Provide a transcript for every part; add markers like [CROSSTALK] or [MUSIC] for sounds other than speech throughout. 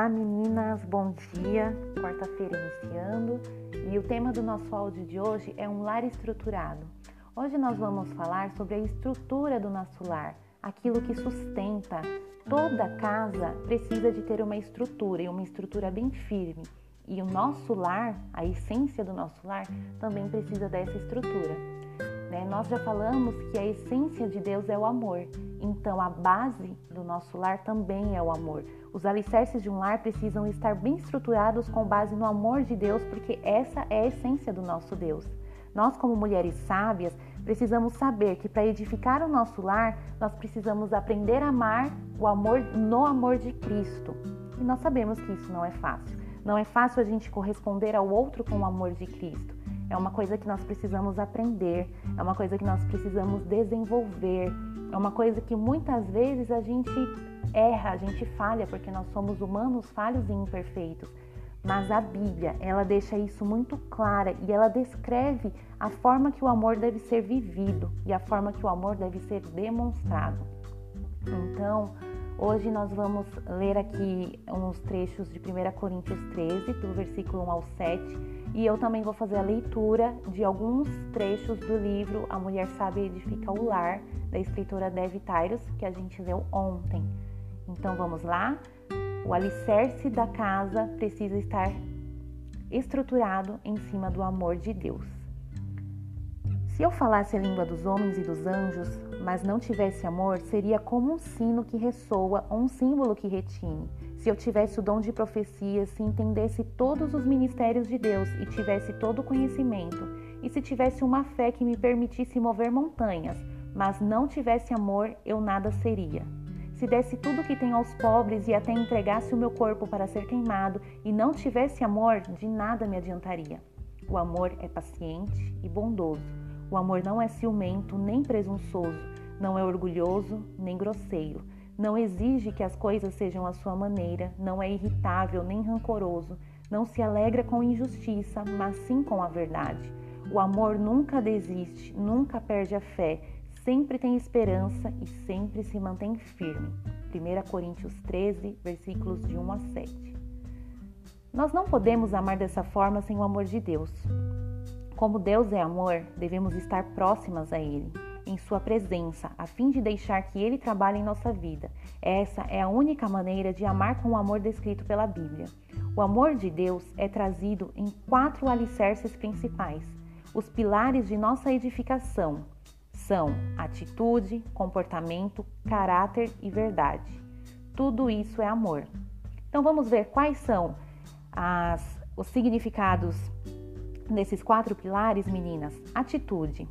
Olá meninas, bom dia. Quarta-feira iniciando e o tema do nosso áudio de hoje é um lar estruturado. Hoje nós vamos falar sobre a estrutura do nosso lar, aquilo que sustenta. Toda casa precisa de ter uma estrutura e uma estrutura bem firme. E o nosso lar, a essência do nosso lar, também precisa dessa estrutura. Né? Nós já falamos que a essência de Deus é o amor, então a base do nosso lar também é o amor. Os alicerces de um lar precisam estar bem estruturados com base no amor de Deus, porque essa é a essência do nosso Deus. Nós, como mulheres sábias, precisamos saber que para edificar o nosso lar, nós precisamos aprender a amar o amor no amor de Cristo. E nós sabemos que isso não é fácil. Não é fácil a gente corresponder ao outro com o amor de Cristo. É uma coisa que nós precisamos aprender, é uma coisa que nós precisamos desenvolver, é uma coisa que muitas vezes a gente erra, a gente falha, porque nós somos humanos falhos e imperfeitos. Mas a Bíblia, ela deixa isso muito clara e ela descreve a forma que o amor deve ser vivido e a forma que o amor deve ser demonstrado. Então, Hoje nós vamos ler aqui uns trechos de 1 Coríntios 13, do versículo 1 ao 7, e eu também vou fazer a leitura de alguns trechos do livro A Mulher Sábia Edifica o Lar, da escritora Dev Tyrus, que a gente leu ontem. Então vamos lá? O alicerce da casa precisa estar estruturado em cima do amor de Deus. Se eu falasse a língua dos homens e dos anjos, mas não tivesse amor, seria como um sino que ressoa ou um símbolo que retine. Se eu tivesse o dom de profecia, se entendesse todos os ministérios de Deus e tivesse todo o conhecimento, e se tivesse uma fé que me permitisse mover montanhas, mas não tivesse amor, eu nada seria. Se desse tudo que tenho aos pobres e até entregasse o meu corpo para ser queimado e não tivesse amor, de nada me adiantaria. O amor é paciente e bondoso. O amor não é ciumento nem presunçoso, não é orgulhoso nem grosseiro, não exige que as coisas sejam à sua maneira, não é irritável nem rancoroso, não se alegra com injustiça, mas sim com a verdade. O amor nunca desiste, nunca perde a fé, sempre tem esperança e sempre se mantém firme. 1 Coríntios 13, versículos de 1 a 7. Nós não podemos amar dessa forma sem o amor de Deus. Como Deus é amor, devemos estar próximas a Ele, em Sua presença, a fim de deixar que Ele trabalhe em nossa vida. Essa é a única maneira de amar com o amor descrito pela Bíblia. O amor de Deus é trazido em quatro alicerces principais. Os pilares de nossa edificação são atitude, comportamento, caráter e verdade. Tudo isso é amor. Então vamos ver quais são as, os significados Nesses quatro pilares, meninas, atitude.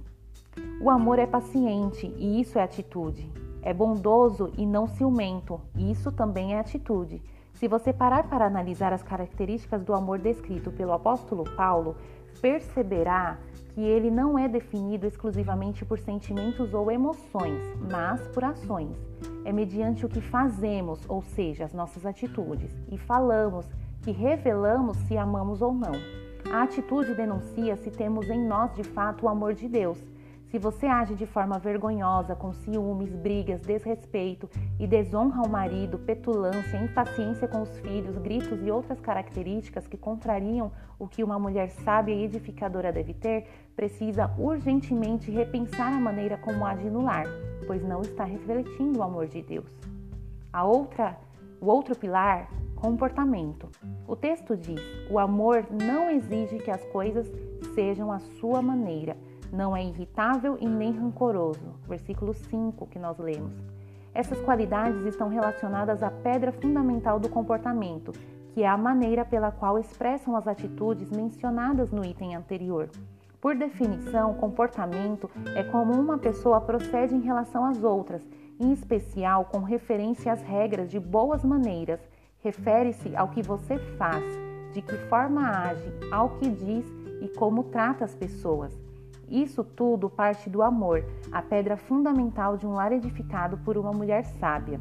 O amor é paciente e isso é atitude. É bondoso e não ciumento, e isso também é atitude. Se você parar para analisar as características do amor descrito pelo apóstolo Paulo, perceberá que ele não é definido exclusivamente por sentimentos ou emoções, mas por ações. É mediante o que fazemos, ou seja, as nossas atitudes, e falamos, que revelamos se amamos ou não. A atitude denuncia se temos em nós de fato o amor de Deus. Se você age de forma vergonhosa, com ciúmes, brigas, desrespeito e desonra ao marido, petulância, impaciência com os filhos, gritos e outras características que contrariam o que uma mulher sábia e edificadora deve ter, precisa urgentemente repensar a maneira como age no lar, pois não está refletindo o amor de Deus. A outra, o outro pilar Comportamento. O texto diz: o amor não exige que as coisas sejam à sua maneira, não é irritável e nem rancoroso. Versículo 5 que nós lemos. Essas qualidades estão relacionadas à pedra fundamental do comportamento, que é a maneira pela qual expressam as atitudes mencionadas no item anterior. Por definição, comportamento é como uma pessoa procede em relação às outras, em especial com referência às regras de boas maneiras refere-se ao que você faz, de que forma age, ao que diz e como trata as pessoas. Isso tudo parte do amor, a pedra fundamental de um lar edificado por uma mulher sábia.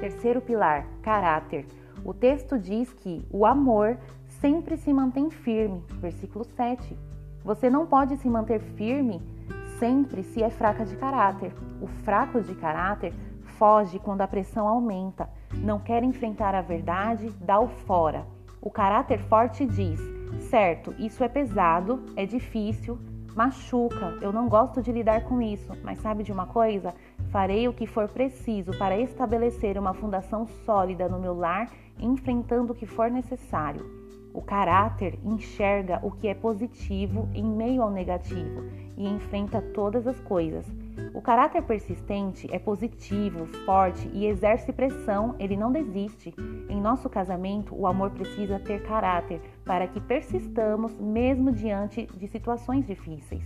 Terceiro pilar, caráter. O texto diz que o amor sempre se mantém firme, versículo 7. Você não pode se manter firme sempre se é fraca de caráter. O fraco de caráter foge quando a pressão aumenta, não quer enfrentar a verdade, dá o fora. O caráter forte diz: certo, isso é pesado, é difícil, machuca, eu não gosto de lidar com isso, mas sabe de uma coisa? Farei o que for preciso para estabelecer uma fundação sólida no meu lar, enfrentando o que for necessário. O caráter enxerga o que é positivo em meio ao negativo e enfrenta todas as coisas. O caráter persistente é positivo, forte e exerce pressão, ele não desiste. Em nosso casamento, o amor precisa ter caráter para que persistamos mesmo diante de situações difíceis.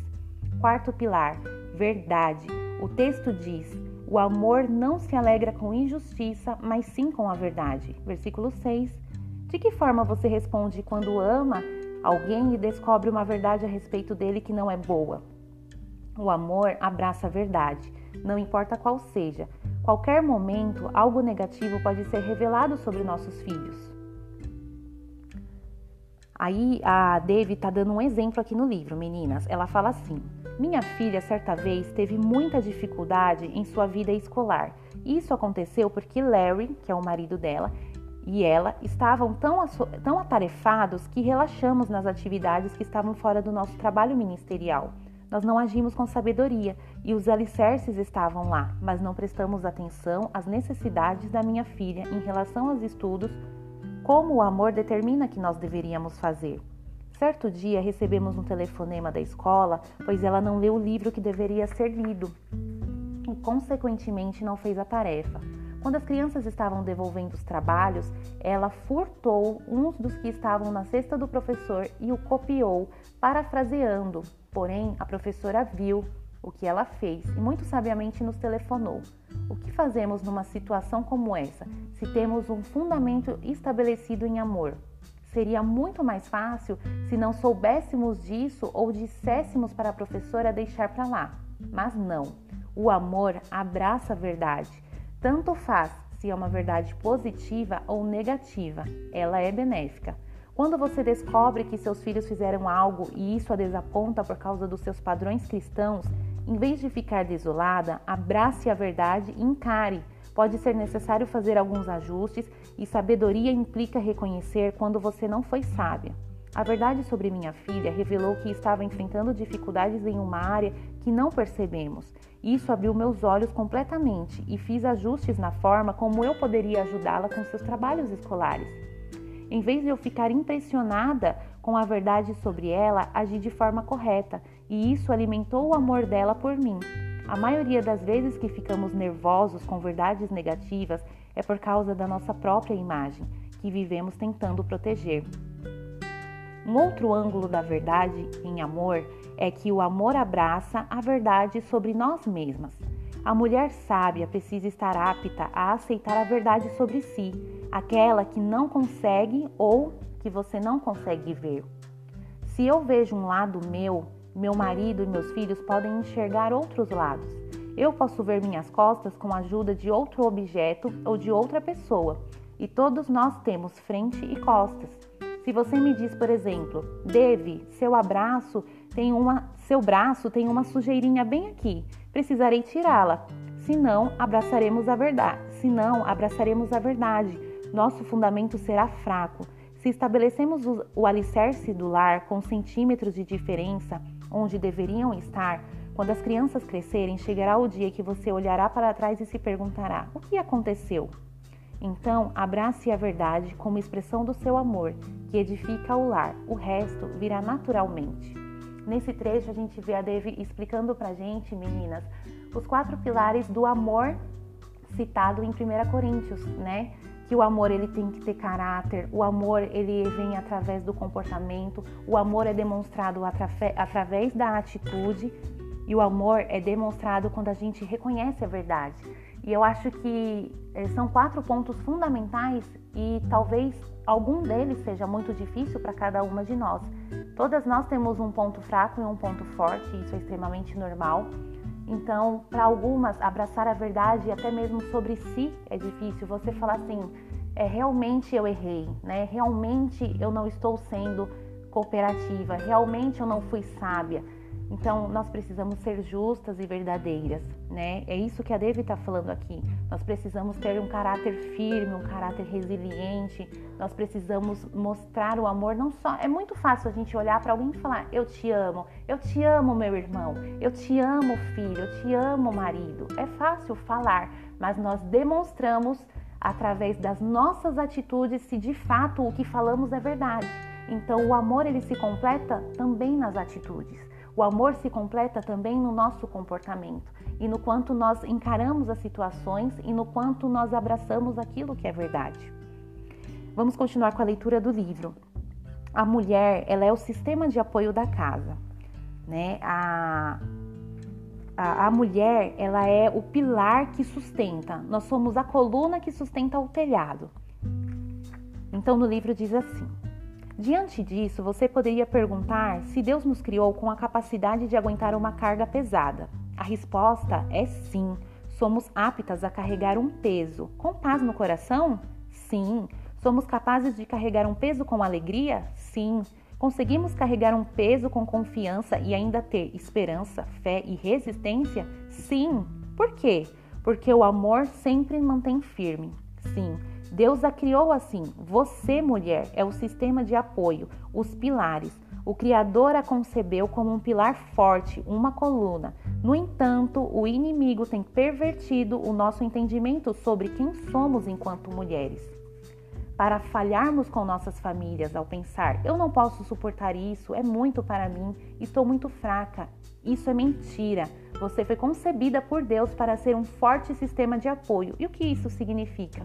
Quarto pilar: verdade. O texto diz: o amor não se alegra com injustiça, mas sim com a verdade. Versículo 6. De que forma você responde quando ama alguém e descobre uma verdade a respeito dele que não é boa? O amor abraça a verdade, não importa qual seja. Qualquer momento, algo negativo pode ser revelado sobre nossos filhos. Aí a Devi está dando um exemplo aqui no livro, meninas. Ela fala assim: Minha filha, certa vez, teve muita dificuldade em sua vida escolar. Isso aconteceu porque Larry, que é o marido dela, e ela estavam tão, tão atarefados que relaxamos nas atividades que estavam fora do nosso trabalho ministerial. Nós não agimos com sabedoria e os alicerces estavam lá, mas não prestamos atenção às necessidades da minha filha em relação aos estudos, como o amor determina que nós deveríamos fazer. Certo dia recebemos um telefonema da escola, pois ela não leu o livro que deveria ser lido e, consequentemente, não fez a tarefa. Quando as crianças estavam devolvendo os trabalhos, ela furtou uns dos que estavam na cesta do professor e o copiou, parafraseando. Porém, a professora viu o que ela fez e muito sabiamente nos telefonou. O que fazemos numa situação como essa, se temos um fundamento estabelecido em amor? Seria muito mais fácil se não soubéssemos disso ou disséssemos para a professora deixar para lá. Mas não. O amor abraça a verdade tanto faz se é uma verdade positiva ou negativa, ela é benéfica. Quando você descobre que seus filhos fizeram algo e isso a desaponta por causa dos seus padrões cristãos, em vez de ficar desolada, abrace a verdade e encare. Pode ser necessário fazer alguns ajustes e sabedoria implica reconhecer quando você não foi sábia. A verdade sobre minha filha revelou que estava enfrentando dificuldades em uma área que não percebemos. Isso abriu meus olhos completamente e fiz ajustes na forma como eu poderia ajudá-la com seus trabalhos escolares. Em vez de eu ficar impressionada com a verdade sobre ela, agi de forma correta e isso alimentou o amor dela por mim. A maioria das vezes que ficamos nervosos com verdades negativas é por causa da nossa própria imagem, que vivemos tentando proteger. Um outro ângulo da verdade em amor é que o amor abraça a verdade sobre nós mesmas. A mulher sábia precisa estar apta a aceitar a verdade sobre si, aquela que não consegue ou que você não consegue ver. Se eu vejo um lado meu, meu marido e meus filhos podem enxergar outros lados. Eu posso ver minhas costas com a ajuda de outro objeto ou de outra pessoa, e todos nós temos frente e costas. Se você me diz, por exemplo, Deve, seu abraço tem uma, seu braço tem uma sujeirinha bem aqui, precisarei tirá-la. Senão, abraçaremos a verdade. Senão, abraçaremos a verdade. Nosso fundamento será fraco. Se estabelecemos o, o alicerce do lar com centímetros de diferença onde deveriam estar, quando as crianças crescerem, chegará o dia que você olhará para trás e se perguntará: o que aconteceu? Então, abrace a verdade como expressão do seu amor, que edifica o lar. O resto virá naturalmente. Nesse trecho, a gente vê a Devi explicando pra gente, meninas, os quatro pilares do amor citado em 1 Coríntios, né? Que o amor ele tem que ter caráter, o amor ele vem através do comportamento, o amor é demonstrado através da atitude e o amor é demonstrado quando a gente reconhece a verdade. E eu acho que eh, são quatro pontos fundamentais e talvez algum deles seja muito difícil para cada uma de nós. Todas nós temos um ponto fraco e um ponto forte, isso é extremamente normal. Então, para algumas, abraçar a verdade, até mesmo sobre si, é difícil. Você falar assim, é, realmente eu errei, né? Realmente eu não estou sendo cooperativa, realmente eu não fui sábia. Então, nós precisamos ser justas e verdadeiras, né? É isso que a Devi está falando aqui. Nós precisamos ter um caráter firme, um caráter resiliente. Nós precisamos mostrar o amor. Não só é muito fácil a gente olhar para alguém e falar: "Eu te amo, eu te amo, meu irmão, eu te amo, filho, eu te amo, marido". É fácil falar, mas nós demonstramos através das nossas atitudes se de fato o que falamos é verdade. Então, o amor ele se completa também nas atitudes. O amor se completa também no nosso comportamento e no quanto nós encaramos as situações e no quanto nós abraçamos aquilo que é verdade. Vamos continuar com a leitura do livro. A mulher, ela é o sistema de apoio da casa, né? A, a, mulher, ela é o pilar que sustenta. Nós somos a coluna que sustenta o telhado. Então, no livro diz assim: Diante disso, você poderia perguntar se Deus nos criou com a capacidade de aguentar uma carga pesada. A resposta é sim. Somos aptas a carregar um peso. Com paz no coração? Sim. Somos capazes de carregar um peso com alegria? Sim. Conseguimos carregar um peso com confiança e ainda ter esperança, fé e resistência? Sim. Por quê? Porque o amor sempre mantém firme. Sim. Deus a criou assim. Você, mulher, é o sistema de apoio, os pilares. O Criador a concebeu como um pilar forte, uma coluna. No entanto, o inimigo tem pervertido o nosso entendimento sobre quem somos enquanto mulheres. Para falharmos com nossas famílias ao pensar, eu não posso suportar isso, é muito para mim, estou muito fraca. Isso é mentira. Você foi concebida por Deus para ser um forte sistema de apoio. E o que isso significa?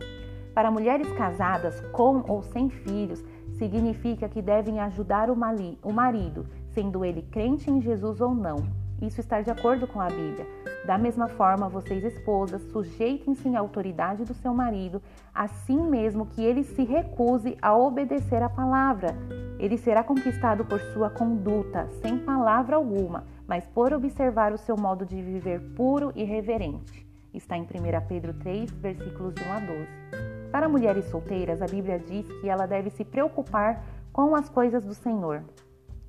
Para mulheres casadas com ou sem filhos, significa que devem ajudar o marido, sendo ele crente em Jesus ou não. Isso está de acordo com a Bíblia. Da mesma forma, vocês esposas, sujeitem-se à autoridade do seu marido, assim mesmo que ele se recuse a obedecer à palavra. Ele será conquistado por sua conduta, sem palavra alguma, mas por observar o seu modo de viver puro e reverente. Está em 1 Pedro 3, versículos 1 a 12. Para mulheres solteiras, a Bíblia diz que ela deve se preocupar com as coisas do Senhor.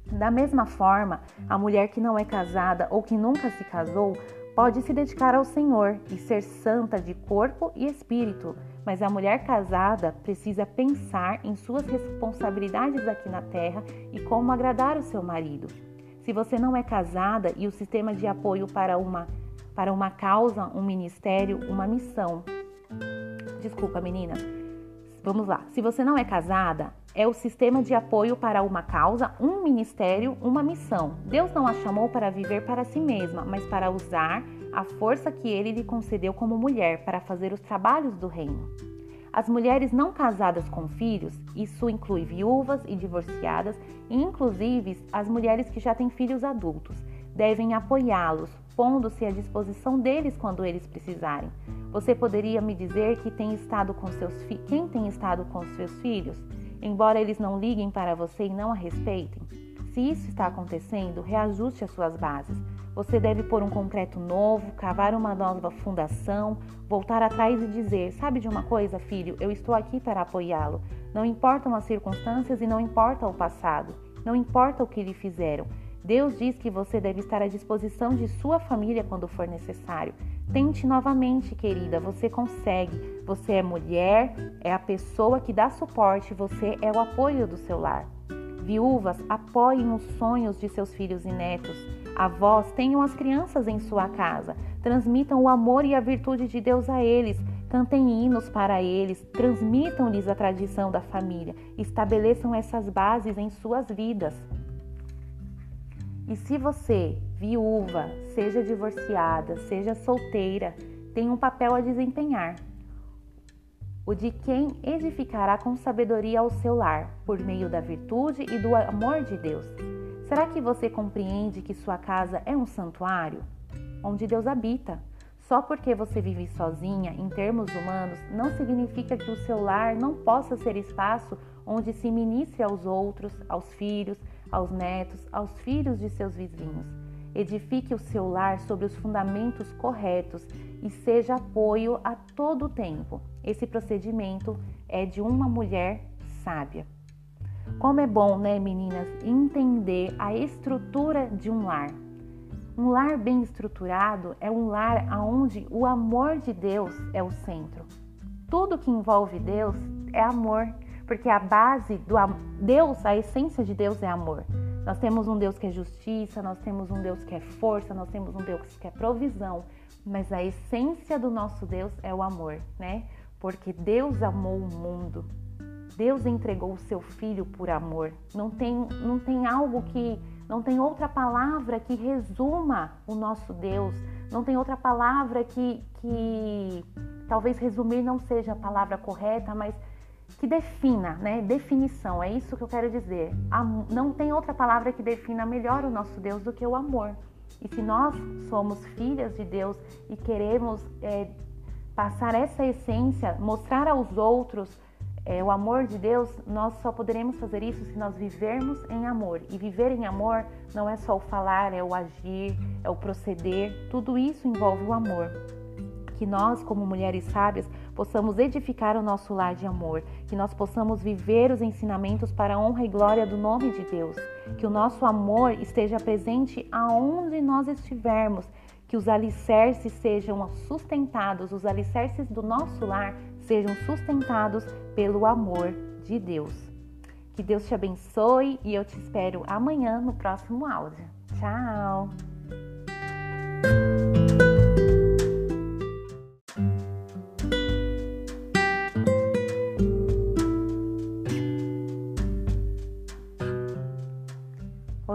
Da mesma forma, a mulher que não é casada ou que nunca se casou pode se dedicar ao Senhor e ser santa de corpo e espírito, mas a mulher casada precisa pensar em suas responsabilidades aqui na terra e como agradar o seu marido. Se você não é casada e o sistema de apoio para uma para uma causa, um ministério, uma missão, Desculpa, menina. Vamos lá. Se você não é casada, é o sistema de apoio para uma causa, um ministério, uma missão. Deus não a chamou para viver para si mesma, mas para usar a força que ele lhe concedeu como mulher para fazer os trabalhos do reino. As mulheres não casadas com filhos, isso inclui viúvas e divorciadas, e inclusive as mulheres que já têm filhos adultos, devem apoiá-los, pondo-se à disposição deles quando eles precisarem. Você poderia me dizer que tem estado com seus quem tem estado com seus filhos, embora eles não liguem para você e não a respeitem? Se isso está acontecendo, reajuste as suas bases. Você deve pôr um concreto novo, cavar uma nova fundação, voltar atrás e dizer: Sabe de uma coisa, filho? Eu estou aqui para apoiá-lo. Não importam as circunstâncias e não importa o passado. Não importa o que lhe fizeram. Deus diz que você deve estar à disposição de sua família quando for necessário. Tente novamente, querida, você consegue. Você é mulher, é a pessoa que dá suporte, você é o apoio do seu lar. Viúvas, apoiem os sonhos de seus filhos e netos. Avós, tenham as crianças em sua casa. Transmitam o amor e a virtude de Deus a eles. Cantem hinos para eles. Transmitam-lhes a tradição da família. Estabeleçam essas bases em suas vidas. E se você, viúva, seja divorciada, seja solteira, tem um papel a desempenhar. O de quem edificará com sabedoria ao seu lar, por meio da virtude e do amor de Deus. Será que você compreende que sua casa é um santuário onde Deus habita? Só porque você vive sozinha, em termos humanos, não significa que o seu lar não possa ser espaço onde se ministre aos outros, aos filhos, aos netos, aos filhos de seus vizinhos. Edifique o seu lar sobre os fundamentos corretos e seja apoio a todo o tempo. Esse procedimento é de uma mulher sábia. Como é bom, né, meninas, entender a estrutura de um lar. Um lar bem estruturado é um lar onde o amor de Deus é o centro. Tudo que envolve Deus é amor, porque a base do Deus, a essência de Deus é amor. Nós temos um Deus que é justiça, nós temos um Deus que é força, nós temos um Deus que é provisão, mas a essência do nosso Deus é o amor, né? Porque Deus amou o mundo. Deus entregou o seu filho por amor. Não tem, não tem algo que, não tem outra palavra que resuma o nosso Deus. Não tem outra palavra que, que talvez resumir não seja a palavra correta, mas que defina, né? Definição, é isso que eu quero dizer. Não tem outra palavra que defina melhor o nosso Deus do que o amor. E se nós somos filhas de Deus e queremos é, passar essa essência, mostrar aos outros é, o amor de Deus, nós só poderemos fazer isso se nós vivermos em amor. E viver em amor não é só o falar, é o agir, é o proceder, tudo isso envolve o amor que nós, como mulheres sábias, possamos edificar o nosso lar de amor, que nós possamos viver os ensinamentos para a honra e glória do nome de Deus, que o nosso amor esteja presente aonde nós estivermos, que os alicerces sejam sustentados, os alicerces do nosso lar sejam sustentados pelo amor de Deus. Que Deus te abençoe e eu te espero amanhã no próximo áudio. Tchau!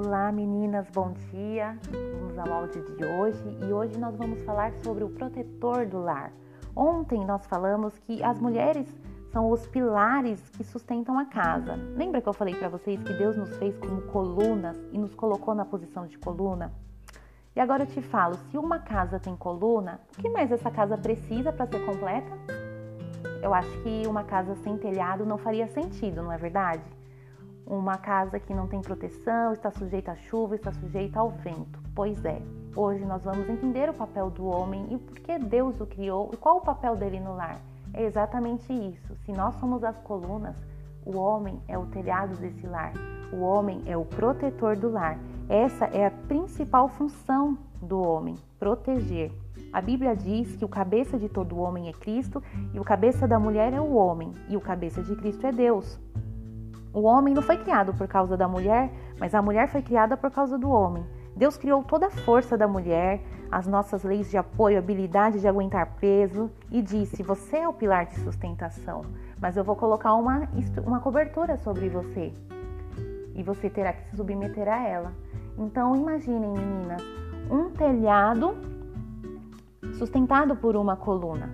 Olá meninas, bom dia. Vamos ao áudio de hoje e hoje nós vamos falar sobre o protetor do lar. Ontem nós falamos que as mulheres são os pilares que sustentam a casa. Lembra que eu falei para vocês que Deus nos fez como colunas e nos colocou na posição de coluna? E agora eu te falo, se uma casa tem coluna, o que mais essa casa precisa para ser completa? Eu acho que uma casa sem telhado não faria sentido, não é verdade? Uma casa que não tem proteção, está sujeita à chuva, está sujeita ao vento. Pois é, hoje nós vamos entender o papel do homem e por que Deus o criou e qual o papel dele no lar. É exatamente isso. Se nós somos as colunas, o homem é o telhado desse lar. O homem é o protetor do lar. Essa é a principal função do homem, proteger. A Bíblia diz que o cabeça de todo homem é Cristo e o cabeça da mulher é o homem e o cabeça de Cristo é Deus. O homem não foi criado por causa da mulher, mas a mulher foi criada por causa do homem. Deus criou toda a força da mulher, as nossas leis de apoio, habilidade de aguentar peso e disse: Você é o pilar de sustentação, mas eu vou colocar uma, uma cobertura sobre você e você terá que se submeter a ela. Então, imaginem, meninas, um telhado sustentado por uma coluna.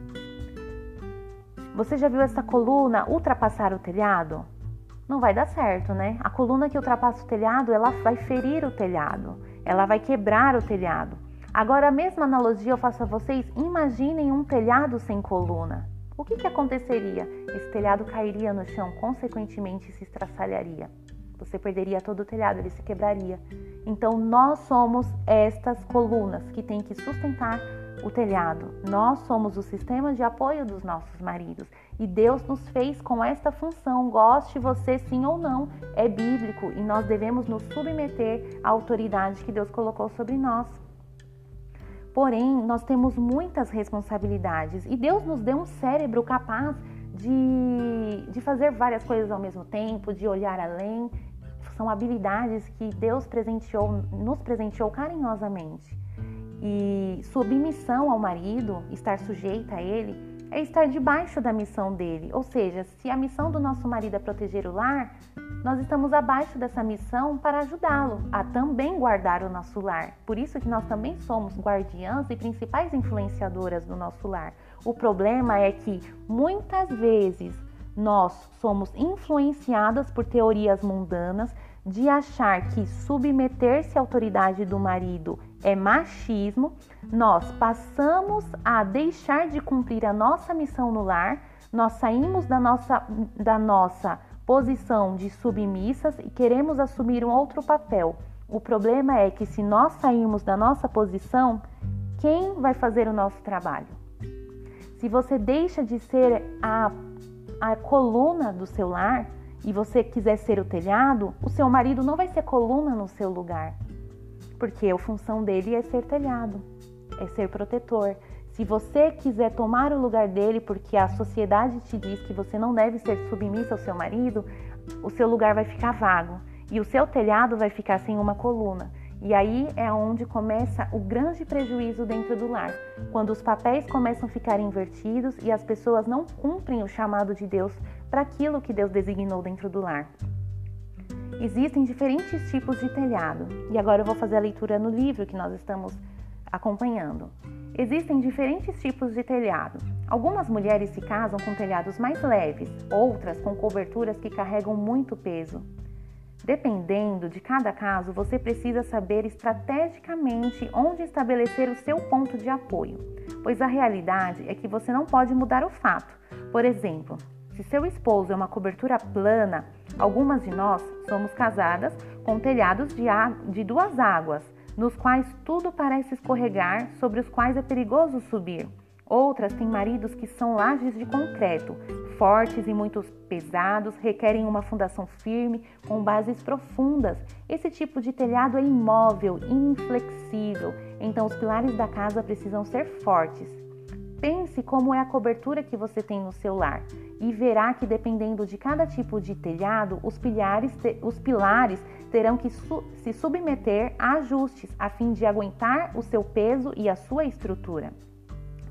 Você já viu essa coluna ultrapassar o telhado? Não vai dar certo, né? A coluna que ultrapassa o telhado, ela vai ferir o telhado, ela vai quebrar o telhado. Agora, a mesma analogia eu faço a vocês, imaginem um telhado sem coluna. O que, que aconteceria? Esse telhado cairia no chão, consequentemente se estraçalharia. Você perderia todo o telhado, ele se quebraria. Então, nós somos estas colunas que têm que sustentar o telhado. Nós somos o sistema de apoio dos nossos maridos e Deus nos fez com esta função, goste você sim ou não, é bíblico e nós devemos nos submeter à autoridade que Deus colocou sobre nós. Porém, nós temos muitas responsabilidades e Deus nos deu um cérebro capaz de, de fazer várias coisas ao mesmo tempo, de olhar além. São habilidades que Deus presenteou, nos presenteou carinhosamente. E submissão ao marido, estar sujeita a ele, é estar debaixo da missão dele. Ou seja, se a missão do nosso marido é proteger o lar, nós estamos abaixo dessa missão para ajudá-lo a também guardar o nosso lar. Por isso que nós também somos guardiãs e principais influenciadoras do nosso lar. O problema é que muitas vezes nós somos influenciadas por teorias mundanas de achar que submeter-se à autoridade do marido é machismo, nós passamos a deixar de cumprir a nossa missão no lar, nós saímos da nossa, da nossa posição de submissas e queremos assumir um outro papel. O problema é que se nós sairmos da nossa posição, quem vai fazer o nosso trabalho? Se você deixa de ser a, a coluna do seu lar, e você quiser ser o telhado, o seu marido não vai ser coluna no seu lugar. Porque a função dele é ser telhado, é ser protetor. Se você quiser tomar o lugar dele porque a sociedade te diz que você não deve ser submissa ao seu marido, o seu lugar vai ficar vago e o seu telhado vai ficar sem uma coluna. E aí é onde começa o grande prejuízo dentro do lar, quando os papéis começam a ficar invertidos e as pessoas não cumprem o chamado de Deus para aquilo que Deus designou dentro do lar. Existem diferentes tipos de telhado, e agora eu vou fazer a leitura no livro que nós estamos acompanhando. Existem diferentes tipos de telhado. Algumas mulheres se casam com telhados mais leves, outras com coberturas que carregam muito peso. Dependendo de cada caso, você precisa saber estrategicamente onde estabelecer o seu ponto de apoio, pois a realidade é que você não pode mudar o fato. Por exemplo, se seu esposo é uma cobertura plana, algumas de nós somos casadas com telhados de, de duas águas nos quais tudo parece escorregar, sobre os quais é perigoso subir. Outras têm maridos que são lajes de concreto, fortes e muito pesados, requerem uma fundação firme, com bases profundas. Esse tipo de telhado é imóvel, inflexível, então os pilares da casa precisam ser fortes. Pense como é a cobertura que você tem no seu lar e verá que dependendo de cada tipo de telhado, os pilares, os pilares terão que su se submeter a ajustes a fim de aguentar o seu peso e a sua estrutura.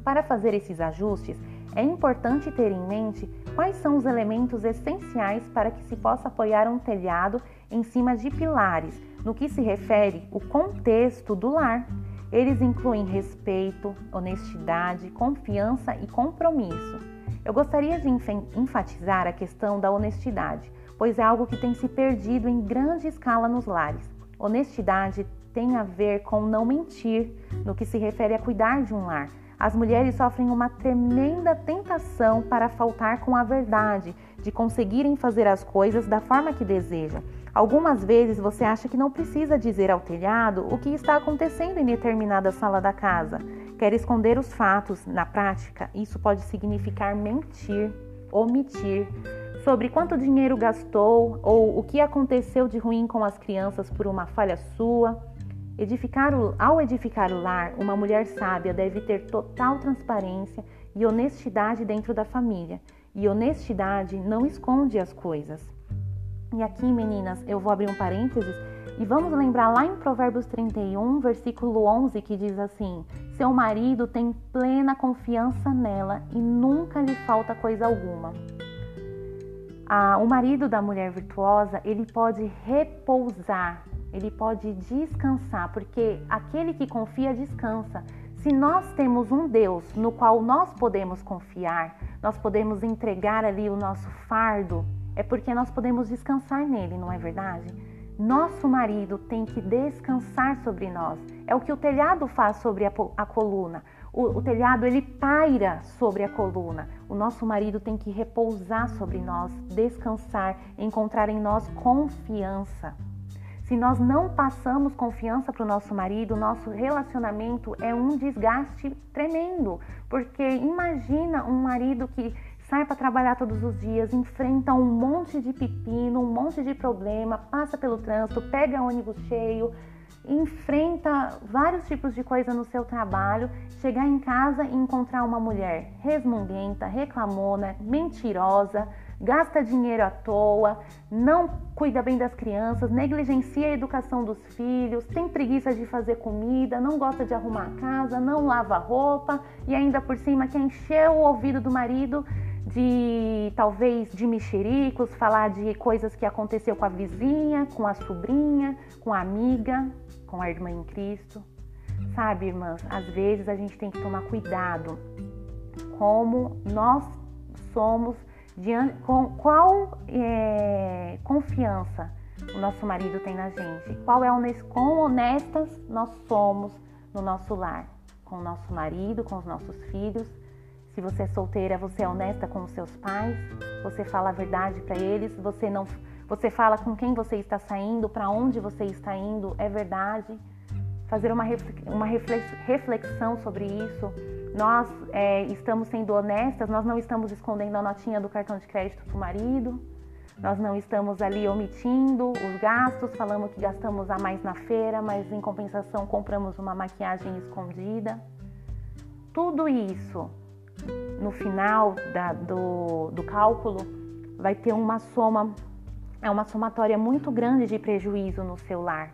Para fazer esses ajustes, é importante ter em mente quais são os elementos essenciais para que se possa apoiar um telhado em cima de pilares, no que se refere o contexto do lar. Eles incluem respeito, honestidade, confiança e compromisso. Eu gostaria de enfatizar a questão da honestidade, pois é algo que tem se perdido em grande escala nos lares. Honestidade tem a ver com não mentir no que se refere a cuidar de um lar. As mulheres sofrem uma tremenda tentação para faltar com a verdade, de conseguirem fazer as coisas da forma que desejam. Algumas vezes você acha que não precisa dizer ao telhado o que está acontecendo em determinada sala da casa. Quer esconder os fatos. Na prática, isso pode significar mentir, omitir, sobre quanto dinheiro gastou ou o que aconteceu de ruim com as crianças por uma falha sua. Edificar o, ao edificar o lar, uma mulher sábia deve ter total transparência e honestidade dentro da família. E honestidade não esconde as coisas. E aqui, meninas, eu vou abrir um parênteses e vamos lembrar lá em Provérbios 31, versículo 11, que diz assim: Seu marido tem plena confiança nela e nunca lhe falta coisa alguma a, o marido da mulher virtuosa ele pode repousar, ele pode descansar, porque aquele que confia descansa. Se nós temos um Deus no qual nós podemos confiar, nós podemos entregar ali o nosso fardo, é porque nós podemos descansar nele, não é verdade? Nosso marido tem que descansar sobre nós. É o que o telhado faz sobre a, a coluna. O, o, telhado ele paira sobre a coluna. O nosso marido tem que repousar sobre nós, descansar, encontrar em nós confiança. Se nós não passamos confiança para o nosso marido, nosso relacionamento é um desgaste tremendo. Porque imagina um marido que sai para trabalhar todos os dias, enfrenta um monte de pepino, um monte de problema, passa pelo trânsito, pega ônibus cheio, enfrenta vários tipos de coisa no seu trabalho, chegar em casa e encontrar uma mulher resmunguenta, reclamona, mentirosa, gasta dinheiro à toa, não cuida bem das crianças, negligencia a educação dos filhos, tem preguiça de fazer comida, não gosta de arrumar a casa, não lava roupa e ainda por cima quer encher o ouvido do marido de talvez de mexericos, falar de coisas que aconteceu com a vizinha, com a sobrinha, com a amiga, com a irmã em Cristo. Sabe, irmãs, às vezes a gente tem que tomar cuidado como nós somos, com qual é, confiança o nosso marido tem na gente, qual é quão honestas nós somos no nosso lar, com o nosso marido, com os nossos filhos. Se você é solteira, você é honesta com os seus pais, você fala a verdade para eles, você não você fala com quem você está saindo, para onde você está indo, é verdade. Fazer uma, uma reflexão sobre isso. Nós é, estamos sendo honestas, nós não estamos escondendo a notinha do cartão de crédito para o marido. nós não estamos ali omitindo os gastos, falando que gastamos a mais na feira, mas em compensação compramos uma maquiagem escondida. Tudo isso, no final da, do, do cálculo, vai ter uma soma, é uma somatória muito grande de prejuízo no seu lar.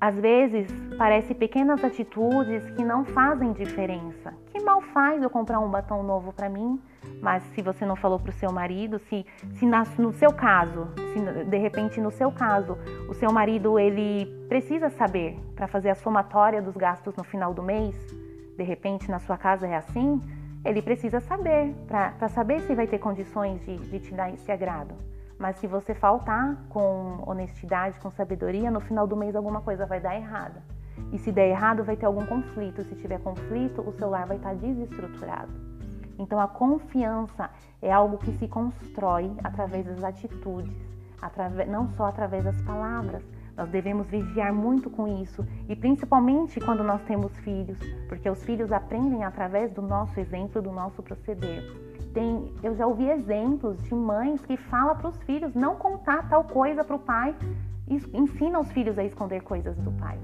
Às vezes, parece pequenas atitudes que não fazem diferença. Que mal faz eu comprar um batom novo para mim? Mas se você não falou para o seu marido, se, se na, no seu caso, se de repente no seu caso, o seu marido ele precisa saber para fazer a somatória dos gastos no final do mês, de repente na sua casa é assim, ele precisa saber para saber se vai ter condições de, de te dar esse agrado. Mas se você faltar com honestidade, com sabedoria, no final do mês alguma coisa vai dar errada. E se der errado, vai ter algum conflito. Se tiver conflito, o seu lar vai estar desestruturado. Então a confiança é algo que se constrói através das atitudes, através, não só através das palavras. Nós devemos vigiar muito com isso e principalmente quando nós temos filhos, porque os filhos aprendem através do nosso exemplo, do nosso proceder. Tem, eu já ouvi exemplos de mães que falam para os filhos não contar tal coisa para o pai e ensina os filhos a esconder coisas do pai.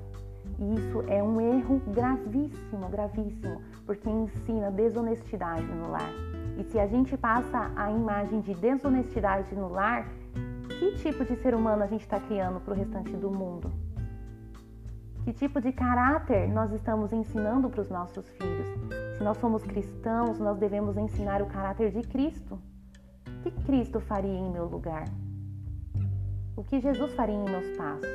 E isso é um erro gravíssimo, gravíssimo, porque ensina desonestidade no lar. E se a gente passa a imagem de desonestidade no lar, que tipo de ser humano a gente está criando para o restante do mundo? Que tipo de caráter nós estamos ensinando para os nossos filhos? Se nós somos cristãos, nós devemos ensinar o caráter de Cristo. O que Cristo faria em meu lugar? O que Jesus faria em meus passos?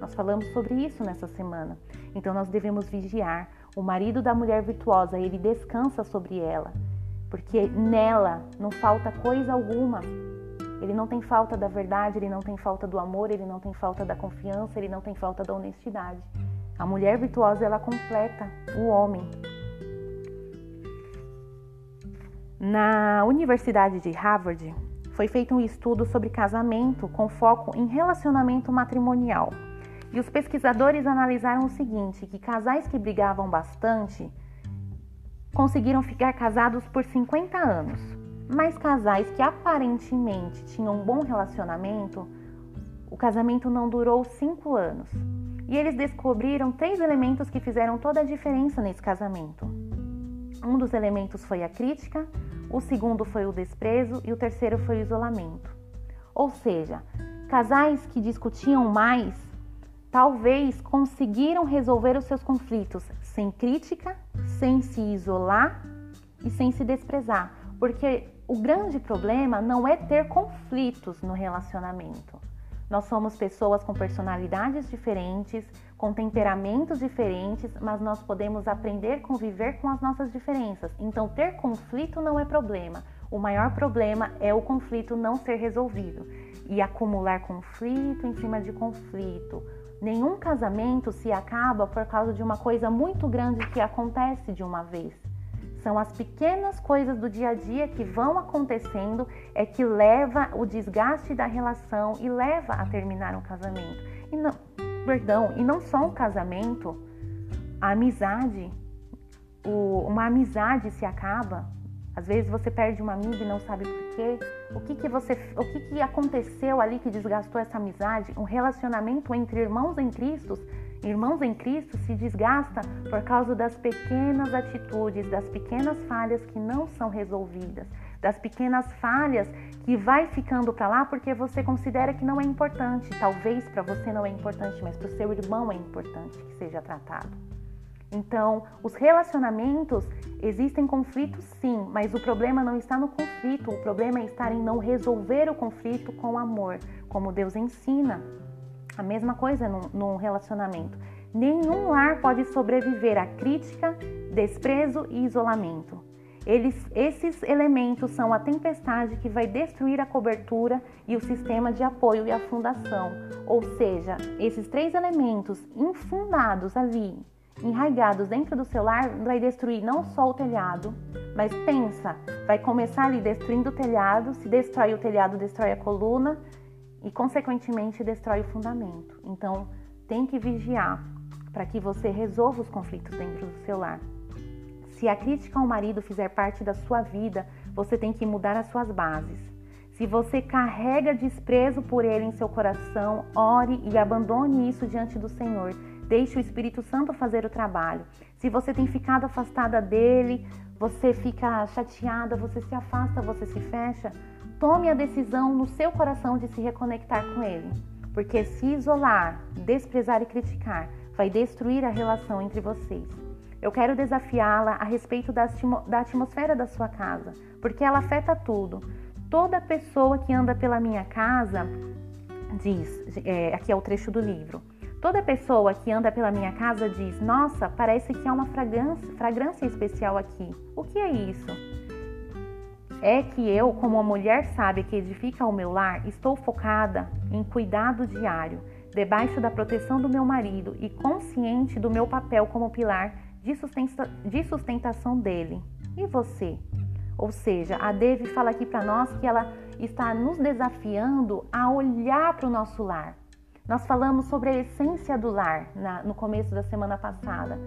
Nós falamos sobre isso nessa semana. Então nós devemos vigiar. O marido da mulher virtuosa, ele descansa sobre ela, porque nela não falta coisa alguma. Ele não tem falta da verdade, ele não tem falta do amor, ele não tem falta da confiança, ele não tem falta da honestidade. A mulher virtuosa, ela completa o homem. Na Universidade de Harvard, foi feito um estudo sobre casamento com foco em relacionamento matrimonial. E os pesquisadores analisaram o seguinte: que casais que brigavam bastante conseguiram ficar casados por 50 anos, mas casais que aparentemente tinham um bom relacionamento, o casamento não durou 5 anos. E eles descobriram três elementos que fizeram toda a diferença nesse casamento. Um dos elementos foi a crítica, o segundo foi o desprezo e o terceiro foi o isolamento. Ou seja, casais que discutiam mais talvez conseguiram resolver os seus conflitos sem crítica, sem se isolar e sem se desprezar. Porque o grande problema não é ter conflitos no relacionamento. Nós somos pessoas com personalidades diferentes, com temperamentos diferentes, mas nós podemos aprender a conviver com as nossas diferenças. Então, ter conflito não é problema. O maior problema é o conflito não ser resolvido e acumular conflito em cima de conflito, Nenhum casamento se acaba por causa de uma coisa muito grande que acontece de uma vez. São as pequenas coisas do dia a dia que vão acontecendo é que leva o desgaste da relação e leva a terminar um casamento. E não, perdão, e não só um casamento, a amizade, o, uma amizade se acaba às vezes você perde uma amiga e não sabe por quê. O que, que você, o que, que aconteceu ali que desgastou essa amizade? Um relacionamento entre irmãos em Cristo, irmãos em Cristo se desgasta por causa das pequenas atitudes, das pequenas falhas que não são resolvidas, das pequenas falhas que vai ficando para lá porque você considera que não é importante. Talvez para você não é importante, mas para o seu irmão é importante que seja tratado. Então, os relacionamentos existem conflitos sim, mas o problema não está no conflito, o problema é estar em não resolver o conflito com amor, como Deus ensina. A mesma coisa num, relacionamento. Nenhum lar pode sobreviver a crítica, desprezo e isolamento. Eles, esses elementos são a tempestade que vai destruir a cobertura e o sistema de apoio e a fundação. Ou seja, esses três elementos infundados ali enraigados dentro do seu lar vai destruir não só o telhado, mas pensa, vai começar ali destruindo o telhado, se destrói o telhado, destrói a coluna e consequentemente destrói o fundamento. Então, tem que vigiar para que você resolva os conflitos dentro do seu lar. Se a crítica ao marido fizer parte da sua vida, você tem que mudar as suas bases. Se você carrega desprezo por ele em seu coração, ore e abandone isso diante do Senhor. Deixe o Espírito Santo fazer o trabalho. Se você tem ficado afastada dele, você fica chateada, você se afasta, você se fecha, tome a decisão no seu coração de se reconectar com ele. Porque se isolar, desprezar e criticar vai destruir a relação entre vocês. Eu quero desafiá-la a respeito da, atmosfera da sua casa, porque ela afeta tudo. Toda pessoa que anda pela minha casa diz, é, aqui é o trecho do livro. Toda pessoa que anda pela minha casa diz: Nossa, parece que há uma fragrância, fragrância especial aqui. O que é isso? É que eu, como uma mulher sábia que edifica o meu lar, estou focada em cuidado diário, debaixo da proteção do meu marido e consciente do meu papel como pilar de sustentação dele. E você? Ou seja, a Devi fala aqui para nós que ela está nos desafiando a olhar para o nosso lar. Nós falamos sobre a essência do lar na, no começo da semana passada.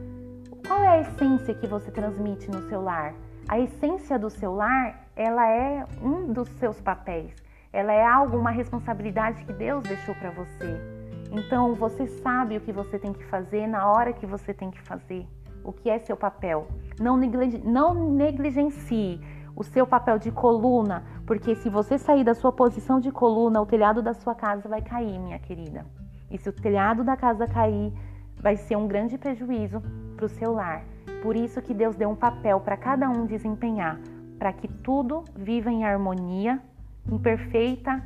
Qual é a essência que você transmite no seu lar? A essência do seu lar, ela é um dos seus papéis. Ela é algo, uma responsabilidade que Deus deixou para você. Então, você sabe o que você tem que fazer na hora que você tem que fazer. O que é seu papel? Não, negligencie o seu papel de coluna, porque se você sair da sua posição de coluna, o telhado da sua casa vai cair, minha querida. E se o telhado da casa cair, vai ser um grande prejuízo para o seu lar. Por isso que Deus deu um papel para cada um desempenhar, para que tudo viva em harmonia, em perfeita,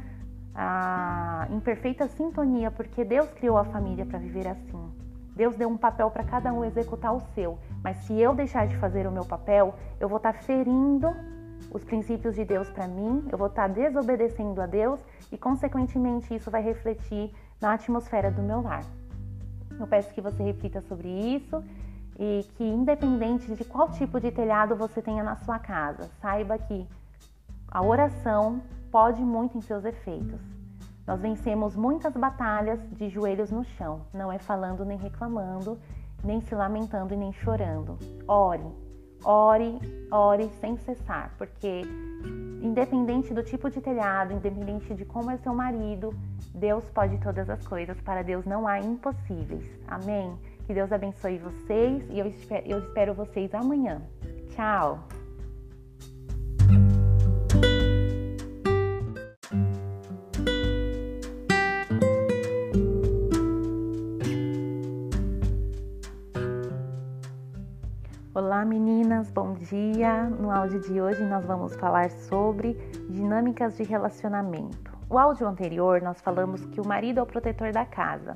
ah, em perfeita sintonia, porque Deus criou a família para viver assim. Deus deu um papel para cada um executar o seu, mas se eu deixar de fazer o meu papel, eu vou estar tá ferindo os princípios de Deus para mim, eu vou estar tá desobedecendo a Deus e, consequentemente, isso vai refletir na atmosfera do meu lar. Eu peço que você reflita sobre isso e que, independente de qual tipo de telhado você tenha na sua casa, saiba que a oração pode muito em seus efeitos. Nós vencemos muitas batalhas de joelhos no chão, não é falando nem reclamando, nem se lamentando e nem chorando. Ore, ore, ore sem cessar, porque independente do tipo de telhado, independente de como é seu marido, Deus pode todas as coisas, para Deus não há impossíveis. Amém? Que Deus abençoe vocês e eu espero, eu espero vocês amanhã. Tchau! Olá meninas, bom dia! No áudio de hoje nós vamos falar sobre dinâmicas de relacionamento. O áudio anterior nós falamos que o marido é o protetor da casa,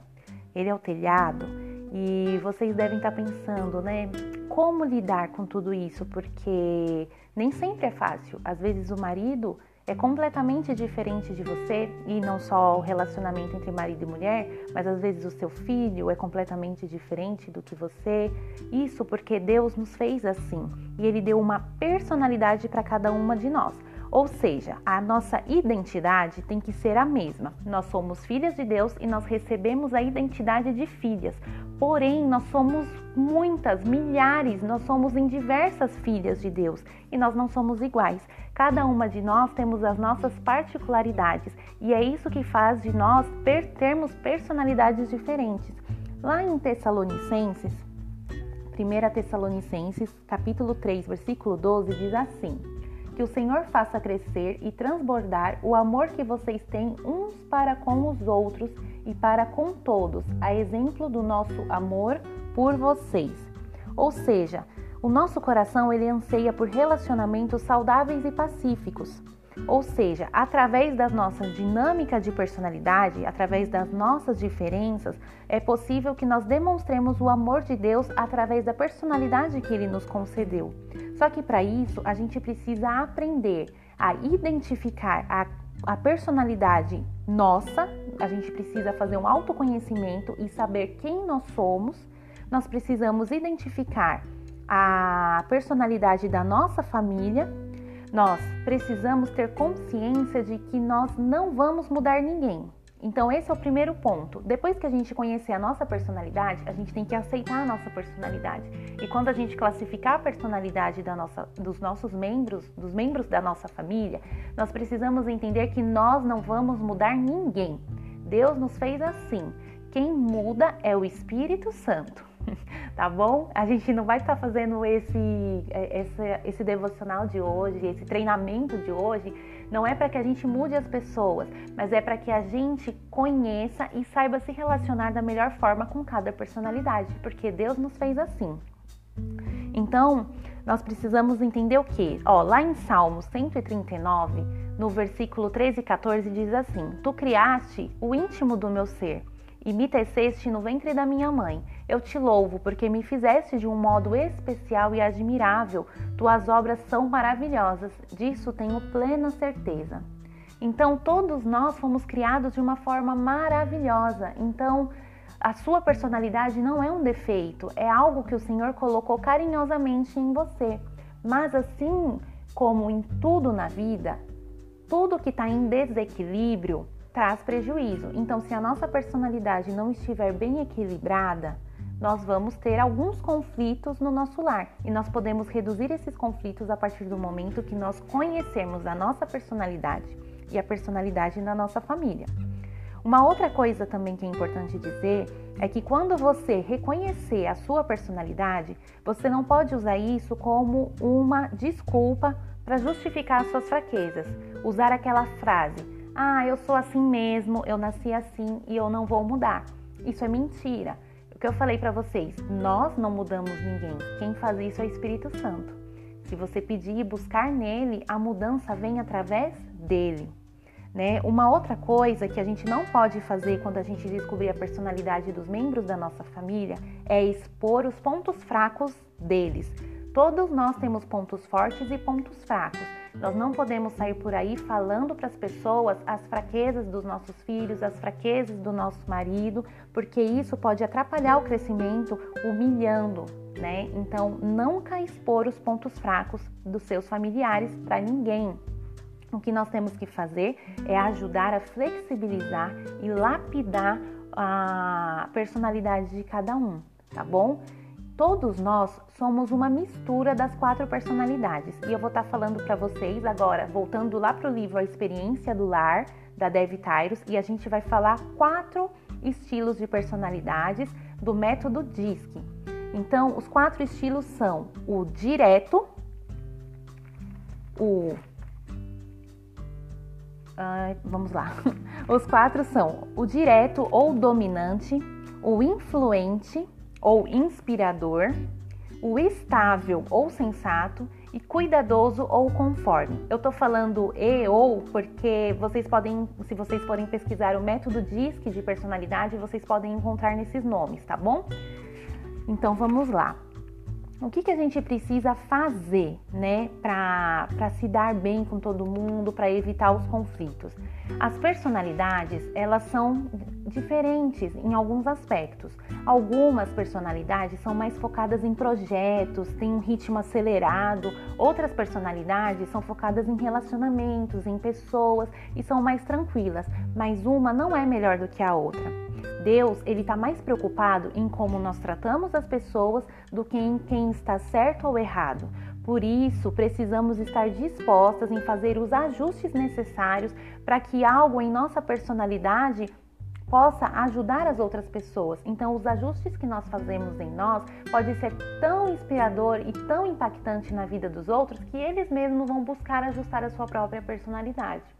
ele é o telhado e vocês devem estar pensando, né? Como lidar com tudo isso? Porque nem sempre é fácil. Às vezes o marido é completamente diferente de você, e não só o relacionamento entre marido e mulher, mas às vezes o seu filho é completamente diferente do que você. Isso porque Deus nos fez assim e Ele deu uma personalidade para cada uma de nós. Ou seja, a nossa identidade tem que ser a mesma. Nós somos filhas de Deus e nós recebemos a identidade de filhas. Porém, nós somos muitas, milhares, nós somos em diversas filhas de Deus e nós não somos iguais. Cada uma de nós temos as nossas particularidades e é isso que faz de nós termos personalidades diferentes. Lá em Tessalonicenses, 1 Tessalonicenses, capítulo 3, versículo 12, diz assim: Que o Senhor faça crescer e transbordar o amor que vocês têm uns para com os outros e para com todos, a exemplo do nosso amor por vocês. Ou seja, o nosso coração ele anseia por relacionamentos saudáveis e pacíficos. Ou seja, através das nossas dinâmicas de personalidade, através das nossas diferenças, é possível que nós demonstremos o amor de Deus através da personalidade que Ele nos concedeu. Só que para isso a gente precisa aprender a identificar a, a personalidade nossa, a gente precisa fazer um autoconhecimento e saber quem nós somos. Nós precisamos identificar a personalidade da nossa família. Nós precisamos ter consciência de que nós não vamos mudar ninguém. Então, esse é o primeiro ponto. Depois que a gente conhecer a nossa personalidade, a gente tem que aceitar a nossa personalidade. E quando a gente classificar a personalidade da nossa, dos nossos membros, dos membros da nossa família, nós precisamos entender que nós não vamos mudar ninguém. Deus nos fez assim. Quem muda é o Espírito Santo. [LAUGHS] tá bom? A gente não vai estar tá fazendo esse, é, esse, esse devocional de hoje, esse treinamento de hoje, não é para que a gente mude as pessoas, mas é para que a gente conheça e saiba se relacionar da melhor forma com cada personalidade, porque Deus nos fez assim. Então, nós precisamos entender o que? Ó, lá em Salmo 139, no versículo 13 e 14, diz assim: Tu criaste o íntimo do meu ser e me teceste no ventre da minha mãe. Eu te louvo, porque me fizeste de um modo especial e admirável. Tuas obras são maravilhosas, disso tenho plena certeza. Então, todos nós fomos criados de uma forma maravilhosa. Então, a sua personalidade não é um defeito, é algo que o Senhor colocou carinhosamente em você. Mas, assim como em tudo na vida, tudo que está em desequilíbrio, traz prejuízo. Então, se a nossa personalidade não estiver bem equilibrada, nós vamos ter alguns conflitos no nosso lar e nós podemos reduzir esses conflitos a partir do momento que nós conhecermos a nossa personalidade e a personalidade da nossa família. Uma outra coisa também que é importante dizer é que quando você reconhecer a sua personalidade, você não pode usar isso como uma desculpa para justificar as suas fraquezas. Usar aquela frase: ah, eu sou assim mesmo, eu nasci assim e eu não vou mudar. Isso é mentira. Que eu falei para vocês, nós não mudamos ninguém. Quem faz isso é o Espírito Santo. Se você pedir e buscar nele, a mudança vem através dele. Né? Uma outra coisa que a gente não pode fazer quando a gente descobrir a personalidade dos membros da nossa família é expor os pontos fracos deles. Todos nós temos pontos fortes e pontos fracos. Nós não podemos sair por aí falando para as pessoas as fraquezas dos nossos filhos, as fraquezas do nosso marido, porque isso pode atrapalhar o crescimento, humilhando, né? Então, nunca expor os pontos fracos dos seus familiares para ninguém. O que nós temos que fazer é ajudar a flexibilizar e lapidar a personalidade de cada um, tá bom? Todos nós somos uma mistura das quatro personalidades e eu vou estar tá falando para vocês agora, voltando lá para o livro A Experiência do Lar, da Dev Tyros, e a gente vai falar quatro estilos de personalidades do método DISC. Então, os quatro estilos são o direto, o. vamos lá. [LAUGHS] Os quatro são o direto ou dominante, o influente ou inspirador, o estável ou sensato e cuidadoso ou conforme. Eu tô falando e ou porque vocês podem, se vocês forem pesquisar o método DISC de personalidade, vocês podem encontrar nesses nomes, tá bom? Então vamos lá o que, que a gente precisa fazer, né, para se dar bem com todo mundo, para evitar os conflitos? As personalidades, elas são diferentes em alguns aspectos. Algumas personalidades são mais focadas em projetos, têm um ritmo acelerado. Outras personalidades são focadas em relacionamentos, em pessoas e são mais tranquilas, mas uma não é melhor do que a outra. Deus, ele está mais preocupado em como nós tratamos as pessoas do que em quem está certo ou errado. Por isso, precisamos estar dispostas em fazer os ajustes necessários para que algo em nossa personalidade possa ajudar as outras pessoas. Então, os ajustes que nós fazemos em nós pode ser tão inspirador e tão impactante na vida dos outros que eles mesmos vão buscar ajustar a sua própria personalidade.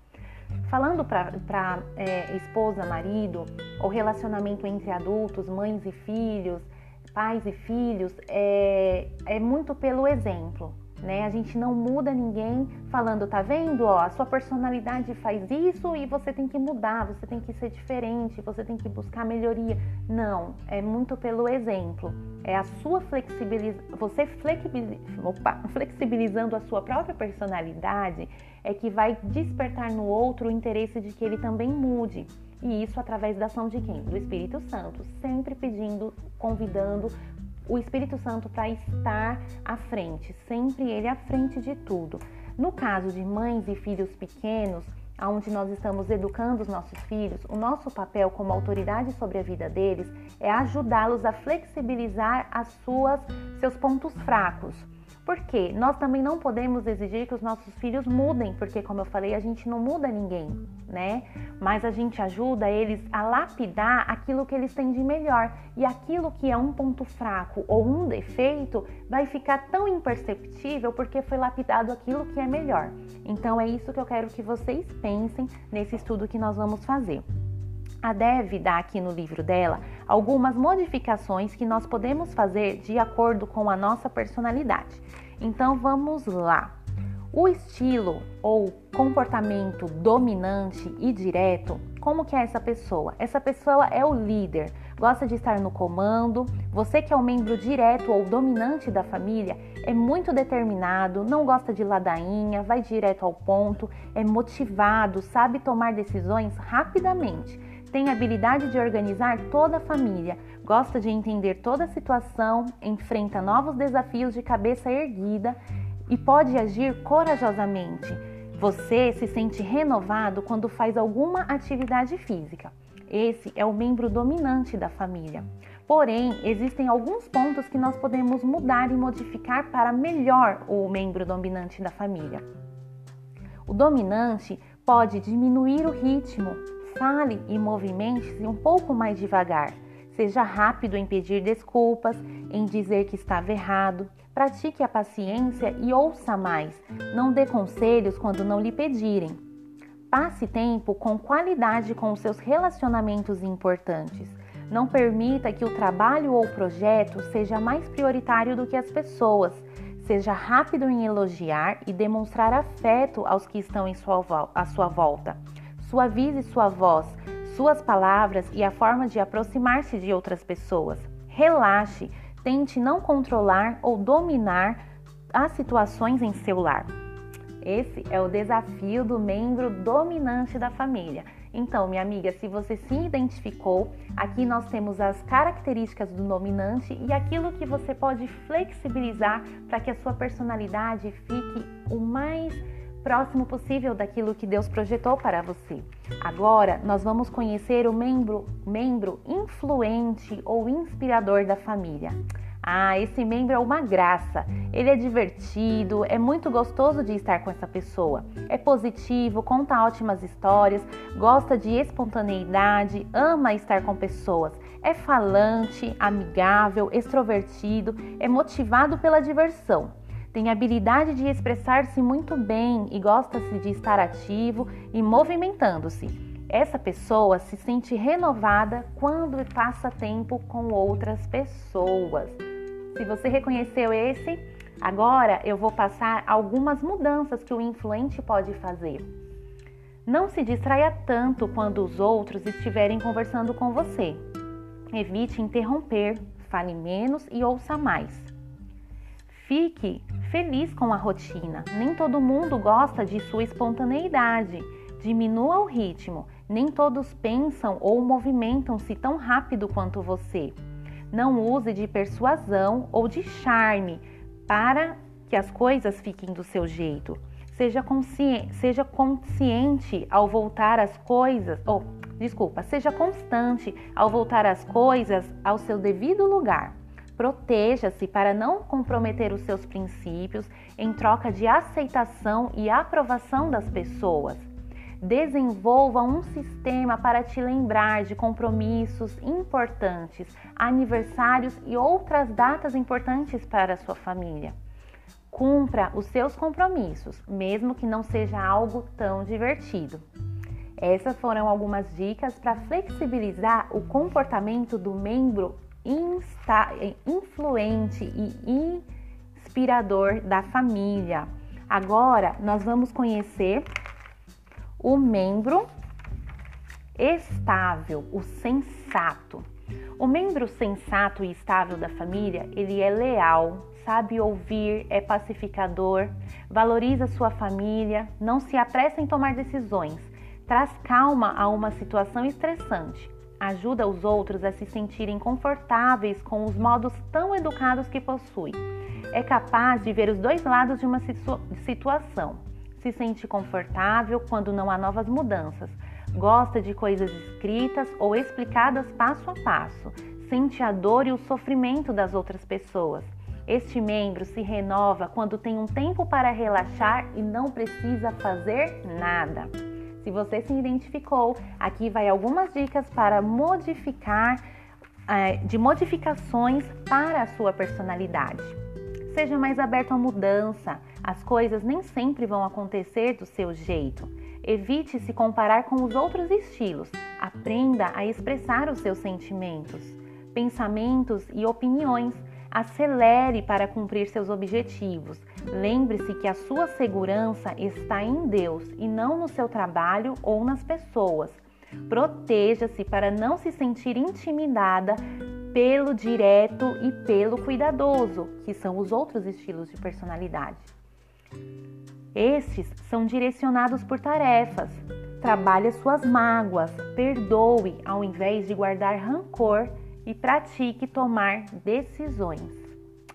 Falando para é, esposa, marido, ou relacionamento entre adultos, mães e filhos, pais e filhos, é, é muito pelo exemplo. Né? A gente não muda ninguém falando, tá vendo? Ó, a sua personalidade faz isso e você tem que mudar, você tem que ser diferente, você tem que buscar melhoria. Não, é muito pelo exemplo. É a sua flexibilização, você Opa, flexibilizando a sua própria personalidade é que vai despertar no outro o interesse de que ele também mude. E isso através da ação de quem? Do Espírito Santo, sempre pedindo, convidando o Espírito Santo para estar à frente, sempre ele à frente de tudo. No caso de mães e filhos pequenos, onde nós estamos educando os nossos filhos, o nosso papel como autoridade sobre a vida deles é ajudá-los a flexibilizar as suas seus pontos fracos porque nós também não podemos exigir que os nossos filhos mudem, porque como eu falei, a gente não muda ninguém, né? Mas a gente ajuda eles a lapidar aquilo que eles têm de melhor. E aquilo que é um ponto fraco ou um defeito vai ficar tão imperceptível porque foi lapidado aquilo que é melhor. Então é isso que eu quero que vocês pensem nesse estudo que nós vamos fazer. A Dev dá aqui no livro dela algumas modificações que nós podemos fazer de acordo com a nossa personalidade. Então vamos lá. O estilo ou comportamento dominante e direto, como que é essa pessoa? Essa pessoa é o líder, gosta de estar no comando. Você que é o um membro direto ou dominante da família, é muito determinado, não gosta de ladainha, vai direto ao ponto, é motivado, sabe tomar decisões rapidamente tem habilidade de organizar toda a família, gosta de entender toda a situação, enfrenta novos desafios de cabeça erguida e pode agir corajosamente. Você se sente renovado quando faz alguma atividade física. Esse é o membro dominante da família. Porém, existem alguns pontos que nós podemos mudar e modificar para melhor o membro dominante da família. O dominante pode diminuir o ritmo, Fale e movimente-se um pouco mais devagar. Seja rápido em pedir desculpas, em dizer que estava errado. Pratique a paciência e ouça mais. Não dê conselhos quando não lhe pedirem. Passe tempo com qualidade com os seus relacionamentos importantes. Não permita que o trabalho ou projeto seja mais prioritário do que as pessoas. Seja rápido em elogiar e demonstrar afeto aos que estão em sua, à sua volta. Suavize sua voz, suas palavras e a forma de aproximar-se de outras pessoas. Relaxe, tente não controlar ou dominar as situações em seu lar. Esse é o desafio do membro dominante da família. Então, minha amiga, se você se identificou, aqui nós temos as características do dominante e aquilo que você pode flexibilizar para que a sua personalidade fique o mais próximo possível daquilo que Deus projetou para você. Agora, nós vamos conhecer o membro, membro influente ou inspirador da família. Ah, esse membro é uma graça. Ele é divertido, é muito gostoso de estar com essa pessoa. É positivo, conta ótimas histórias, gosta de espontaneidade, ama estar com pessoas. É falante, amigável, extrovertido, é motivado pela diversão tem habilidade de expressar-se muito bem e gosta-se de estar ativo e movimentando-se. Essa pessoa se sente renovada quando passa tempo com outras pessoas. Se você reconheceu esse, agora eu vou passar algumas mudanças que o influente pode fazer. Não se distraia tanto quando os outros estiverem conversando com você. Evite interromper, fale menos e ouça mais. Fique feliz com a rotina. Nem todo mundo gosta de sua espontaneidade. Diminua o ritmo. Nem todos pensam ou movimentam-se tão rápido quanto você. Não use de persuasão ou de charme para que as coisas fiquem do seu jeito. Seja consciente, seja consciente ao voltar as coisas, oh, desculpa, seja constante ao voltar as coisas ao seu devido lugar. Proteja-se para não comprometer os seus princípios em troca de aceitação e aprovação das pessoas. Desenvolva um sistema para te lembrar de compromissos importantes, aniversários e outras datas importantes para a sua família. Cumpra os seus compromissos, mesmo que não seja algo tão divertido. Essas foram algumas dicas para flexibilizar o comportamento do membro insta, influente e inspirador da família. Agora nós vamos conhecer o membro estável, o sensato. O membro sensato e estável da família, ele é leal, sabe ouvir, é pacificador, valoriza sua família, não se apressa em tomar decisões, traz calma a uma situação estressante ajuda os outros a se sentirem confortáveis com os modos tão educados que possui. É capaz de ver os dois lados de uma situa situação. se sente confortável quando não há novas mudanças, gosta de coisas escritas ou explicadas passo a passo, sente a dor e o sofrimento das outras pessoas. Este membro se renova quando tem um tempo para relaxar e não precisa fazer nada. Se você se identificou, aqui vai algumas dicas para modificar, eh, de modificações para a sua personalidade. Seja mais aberto à mudança. As coisas nem sempre vão acontecer do seu jeito. Evite se comparar com os outros estilos. Aprenda a expressar os seus sentimentos, pensamentos e opiniões. Acelere para cumprir seus objetivos. Lembre-se que a sua segurança está em Deus e não no seu trabalho ou nas pessoas. Proteja-se para não se sentir intimidada pelo direto e pelo cuidadoso, que são os outros estilos de personalidade. Estes são direcionados por tarefas. Trabalhe suas mágoas, perdoe ao invés de guardar rancor e pratique tomar decisões.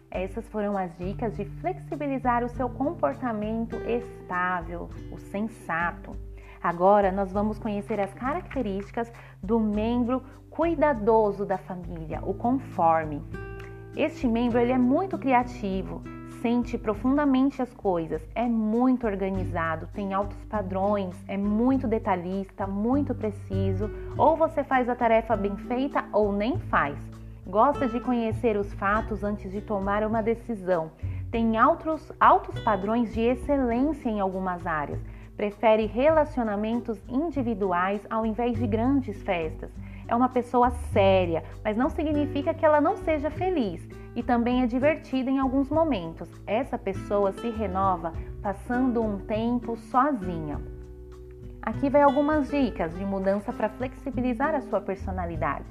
Essas foram as dicas de flexibilizar o seu comportamento estável, o sensato. Agora nós vamos conhecer as características do membro cuidadoso da família, o conforme. Este membro ele é muito criativo, sente profundamente as coisas, é muito organizado, tem altos padrões, é muito detalhista, muito preciso. Ou você faz a tarefa bem feita ou nem faz. Gosta de conhecer os fatos antes de tomar uma decisão. Tem altos, altos padrões de excelência em algumas áreas. Prefere relacionamentos individuais ao invés de grandes festas. É uma pessoa séria, mas não significa que ela não seja feliz e também é divertida em alguns momentos. Essa pessoa se renova passando um tempo sozinha. Aqui vai algumas dicas de mudança para flexibilizar a sua personalidade.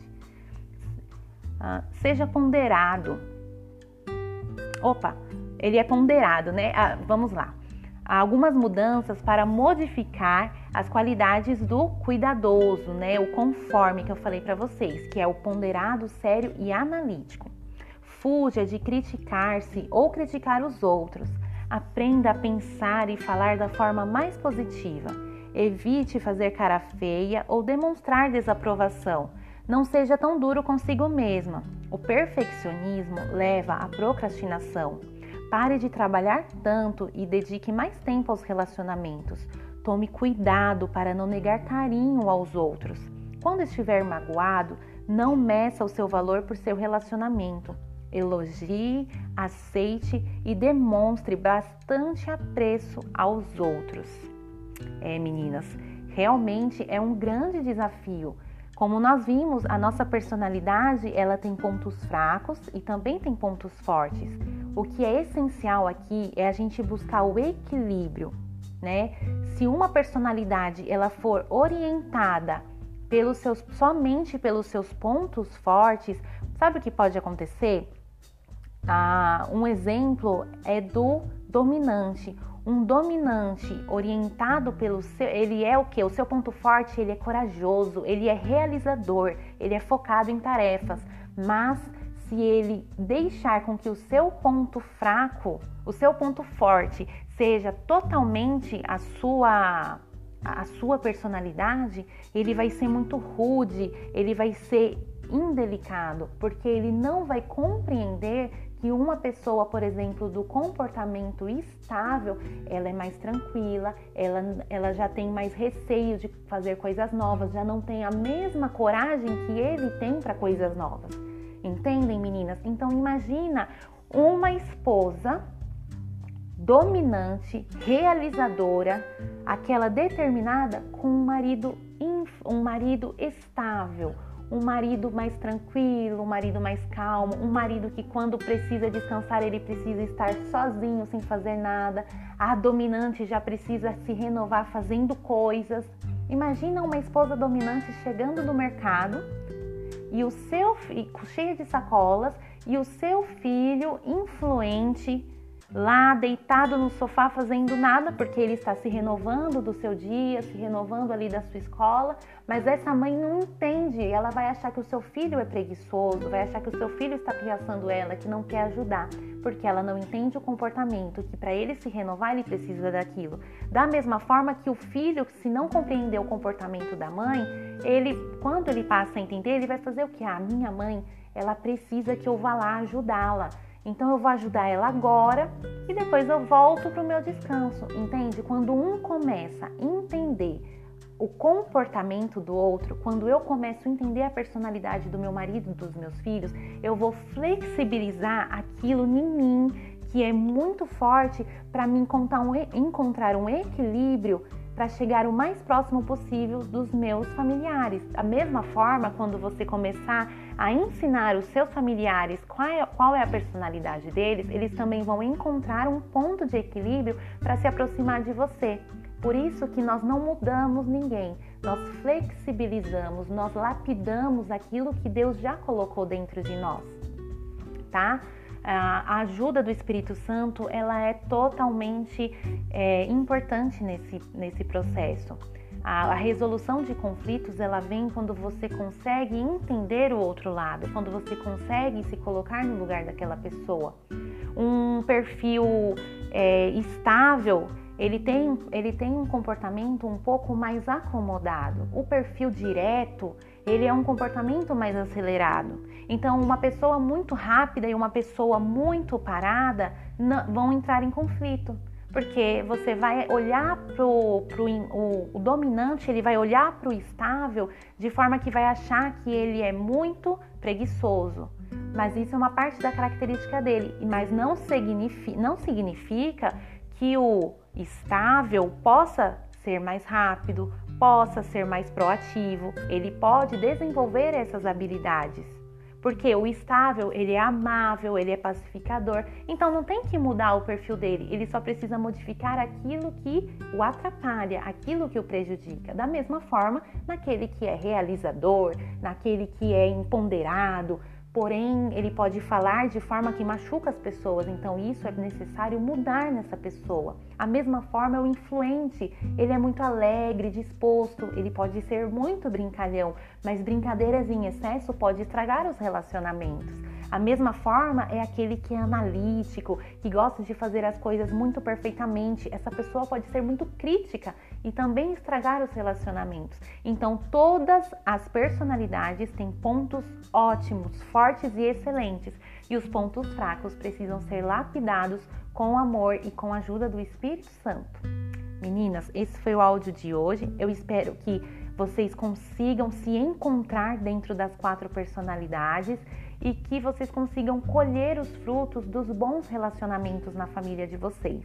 Ah, seja ponderado. Opa, ele é ponderado, né? Ah, vamos lá. Há algumas mudanças para modificar as qualidades do cuidadoso, né? O conforme que eu falei para vocês, que é o ponderado, sério e analítico. Fuja de criticar-se ou criticar os outros. Aprenda a pensar e falar da forma mais positiva. Evite fazer cara feia ou demonstrar desaprovação. Não seja tão duro consigo mesma. O perfeccionismo leva à procrastinação. Pare de trabalhar tanto e dedique mais tempo aos relacionamentos. Tome cuidado para não negar carinho aos outros. Quando estiver magoado, não meça o seu valor por seu relacionamento. Elogie, aceite e demonstre bastante apreço aos outros. É, meninas, realmente é um grande desafio. Como nós vimos, a nossa personalidade, ela tem pontos fracos e também tem pontos fortes. O que é essencial aqui é a gente buscar o equilíbrio, né? Se uma personalidade ela for orientada pelos seus somente pelos seus pontos fortes, sabe o que pode acontecer? Ah, um exemplo é do dominante. Um dominante orientado pelo seu, ele é o que? O seu ponto forte, ele é corajoso, ele é realizador, ele é focado em tarefas. Mas se ele deixar com que o seu ponto fraco, o seu ponto forte, seja totalmente a sua a sua personalidade, ele vai ser muito rude, ele vai ser indelicado, porque ele não vai compreender que uma pessoa, por exemplo, do comportamento estável, ela é mais tranquila, ela, ela já tem mais receio de fazer coisas novas, já não tem a mesma coragem que ele tem para coisas novas. Entendem, meninas? Então imagina uma esposa dominante, realizadora, aquela determinada com um marido um marido estável, um marido mais tranquilo, um marido mais calmo, um marido que quando precisa descansar ele precisa estar sozinho, sem fazer nada. A dominante já precisa se renovar fazendo coisas. Imagina uma esposa dominante chegando do mercado e o seu cheia de sacolas e o seu filho influente lá deitado no sofá fazendo nada, porque ele está se renovando do seu dia, se renovando ali da sua escola, mas essa mãe não entende, ela vai achar que o seu filho é preguiçoso, vai achar que o seu filho está piaçando ela, que não quer ajudar, porque ela não entende o comportamento, que para ele se renovar ele precisa daquilo. Da mesma forma que o filho, se não compreender o comportamento da mãe, ele, quando ele passa a entender, ele vai fazer o que? Ah, minha mãe, ela precisa que eu vá lá ajudá-la. Então eu vou ajudar ela agora e depois eu volto para o meu descanso, entende? Quando um começa a entender o comportamento do outro, quando eu começo a entender a personalidade do meu marido dos meus filhos, eu vou flexibilizar aquilo em mim que é muito forte para me encontrar um, encontrar um equilíbrio para chegar o mais próximo possível dos meus familiares. Da mesma forma, quando você começar a ensinar os seus familiares qual é, qual é a personalidade deles, eles também vão encontrar um ponto de equilíbrio para se aproximar de você. Por isso que nós não mudamos ninguém, nós flexibilizamos, nós lapidamos aquilo que Deus já colocou dentro de nós, tá? A ajuda do Espírito Santo ela é totalmente é, importante nesse, nesse processo. A, a, resolução de conflitos ela vem quando você consegue entender o outro lado, quando você consegue se colocar no lugar daquela pessoa. Um perfil é, estável ele tem, ele tem um comportamento um pouco mais acomodado. O perfil direto, ele é um comportamento mais acelerado. Então, uma pessoa muito rápida e uma pessoa muito parada vão entrar em conflito. Porque você vai olhar para o, o dominante, ele vai olhar para o estável de forma que vai achar que ele é muito preguiçoso. Mas isso é uma parte da característica dele. Mas não significa, não significa que o estável possa ser mais rápido, possa ser mais proativo, ele pode desenvolver essas habilidades. Porque o estável, ele é amável, ele é pacificador, então não tem que mudar o perfil dele, ele só precisa modificar aquilo que o atrapalha, aquilo que o prejudica. Da mesma forma, naquele que é realizador, naquele que é empoderado, porém ele pode falar de forma que machuca as pessoas, então isso é necessário mudar nessa pessoa. A mesma forma, o influente, ele é muito alegre, disposto, ele pode ser muito brincalhão, mas brincadeiras em excesso pode estragar os relacionamentos. A mesma forma é aquele que é analítico, que gosta de fazer as coisas muito perfeitamente. Essa pessoa pode ser muito crítica e também estragar os relacionamentos. Então, todas as personalidades têm pontos ótimos, fortes e excelentes, e os pontos fracos precisam ser lapidados com amor e com a ajuda do Espírito Santo. Meninas, esse foi o áudio de hoje. Eu espero que vocês consigam se encontrar dentro das quatro personalidades e que vocês consigam colher os frutos dos bons relacionamentos na família de vocês,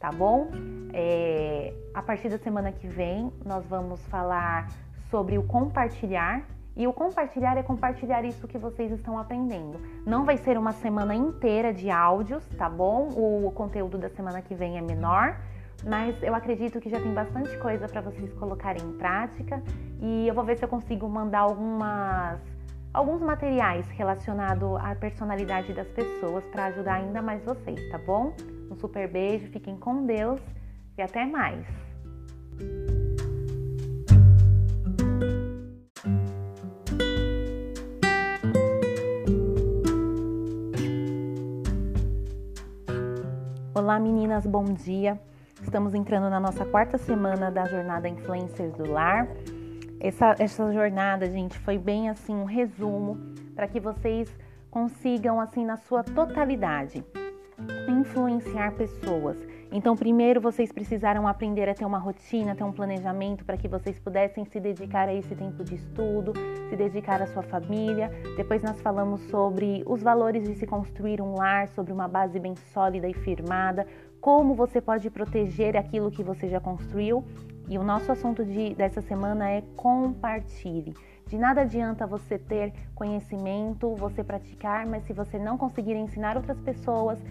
tá bom? É, a partir da semana que vem, nós vamos falar sobre o compartilhar. E o compartilhar é compartilhar isso que vocês estão aprendendo. Não vai ser uma semana inteira de áudios, tá bom? O conteúdo da semana que vem é menor, mas eu acredito que já tem bastante coisa para vocês colocarem em prática e eu vou ver se eu consigo mandar algumas alguns materiais relacionados à personalidade das pessoas para ajudar ainda mais vocês, tá bom? Um super beijo, fiquem com Deus e até mais! Olá meninas, bom dia! Estamos entrando na nossa quarta semana da jornada Influencers do Lar. Essa, essa jornada, gente, foi bem assim um resumo para que vocês consigam, assim, na sua totalidade, influenciar pessoas. Então, primeiro vocês precisaram aprender a ter uma rotina, ter um planejamento para que vocês pudessem se dedicar a esse tempo de estudo, se dedicar à sua família. Depois nós falamos sobre os valores de se construir um lar, sobre uma base bem sólida e firmada, como você pode proteger aquilo que você já construiu. E o nosso assunto de, dessa semana é compartilhe. De nada adianta você ter conhecimento, você praticar, mas se você não conseguir ensinar outras pessoas,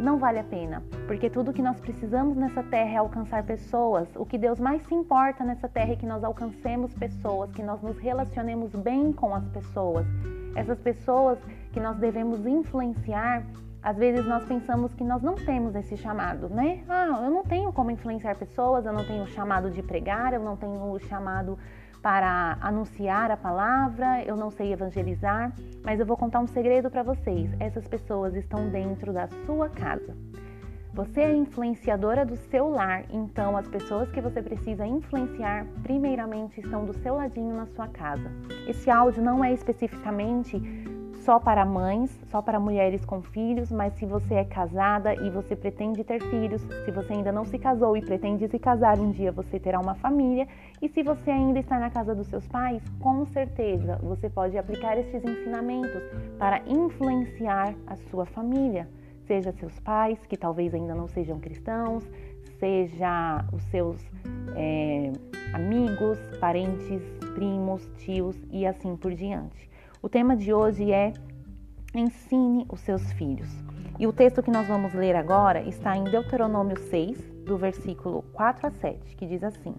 não vale a pena. Porque tudo que nós precisamos nessa terra é alcançar pessoas. O que Deus mais se importa nessa terra é que nós alcancemos pessoas, que nós nos relacionemos bem com as pessoas. Essas pessoas que nós devemos influenciar Às vezes nós pensamos que nós não temos esse chamado, né? Ah, eu não tenho como influenciar pessoas, eu não tenho o chamado de pregar, eu não tenho o chamado para anunciar a palavra, eu não sei evangelizar, mas eu vou contar um segredo para vocês. Essas pessoas estão dentro da sua casa. Você é influenciadora do seu lar, então as pessoas que você precisa influenciar, primeiramente, estão do seu ladinho na sua casa. Esse áudio não é especificamente só para mães, só para mulheres com filhos, mas se você é casada e você pretende ter filhos, se você ainda não se casou e pretende se casar, um dia você terá uma família, e se você ainda está na casa dos seus pais, com certeza você pode aplicar estes ensinamentos para influenciar a sua família, seja seus pais, que talvez ainda não sejam cristãos, seja os seus é, amigos, parentes, primos, tios e assim por diante. O tema de hoje é Ensine os seus filhos. E o texto que nós vamos ler agora está em Deuteronômio 6, do versículo 4 a 7, que diz assim: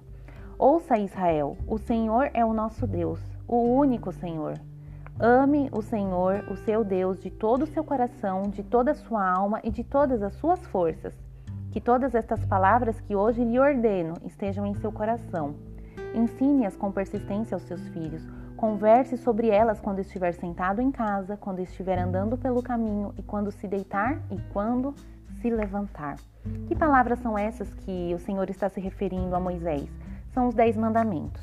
Ouça Israel, o Senhor é o nosso Deus, o único Senhor. Ame o Senhor, o seu Deus, de todo o seu coração, de toda a sua alma e de todas as suas forças. Que todas estas palavras que hoje lhe ordeno estejam em seu coração. Ensine-as com persistência aos seus filhos Converse sobre elas quando estiver sentado em casa, quando estiver andando pelo caminho e quando se deitar e quando se levantar. Que palavras são essas que o Senhor está se referindo a Moisés? São os Dez Mandamentos.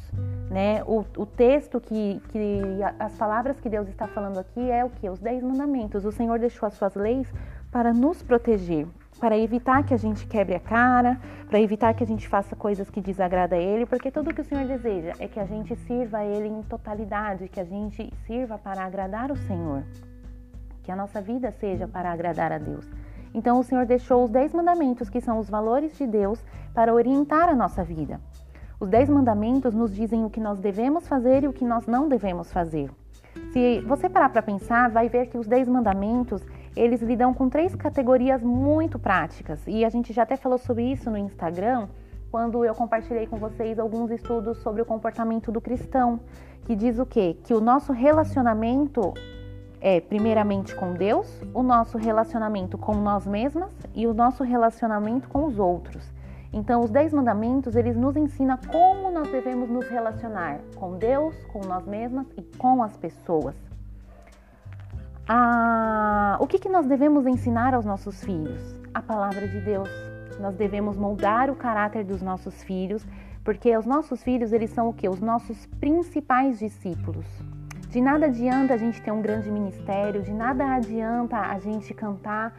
Né? O, o texto que, que as palavras que Deus está falando aqui é o que? Os Dez Mandamentos. O Senhor deixou as suas leis para nos proteger, para evitar que a gente quebre a cara, para evitar que a gente faça coisas que desagradam a Ele, porque tudo que o Senhor deseja é que a gente sirva a Ele em totalidade, que a gente sirva para agradar o Senhor, que a nossa vida seja para agradar a Deus. Então o Senhor deixou os dez mandamentos, que são os valores de Deus, para orientar a nossa vida. Os dez mandamentos nos dizem o que nós devemos fazer e o que nós não devemos fazer. Se você parar para pensar, vai ver que os dez mandamentos eles lidam com três categorias muito práticas e a gente já até falou sobre isso no Instagram quando eu compartilhei com vocês alguns estudos sobre o comportamento do cristão, que diz o quê? Que o nosso relacionamento é primeiramente com Deus, o nosso relacionamento com nós mesmas e o nosso relacionamento com os outros. Então, os dez mandamentos eles nos ensinam como nós devemos nos relacionar com Deus, com nós mesmas e com as pessoas. Ah, o que, que nós devemos ensinar aos nossos filhos? A palavra de Deus. Nós devemos moldar o caráter dos nossos filhos, porque os nossos filhos eles são o que? Os nossos principais discípulos. De nada adianta a gente ter um grande ministério, de nada adianta a gente cantar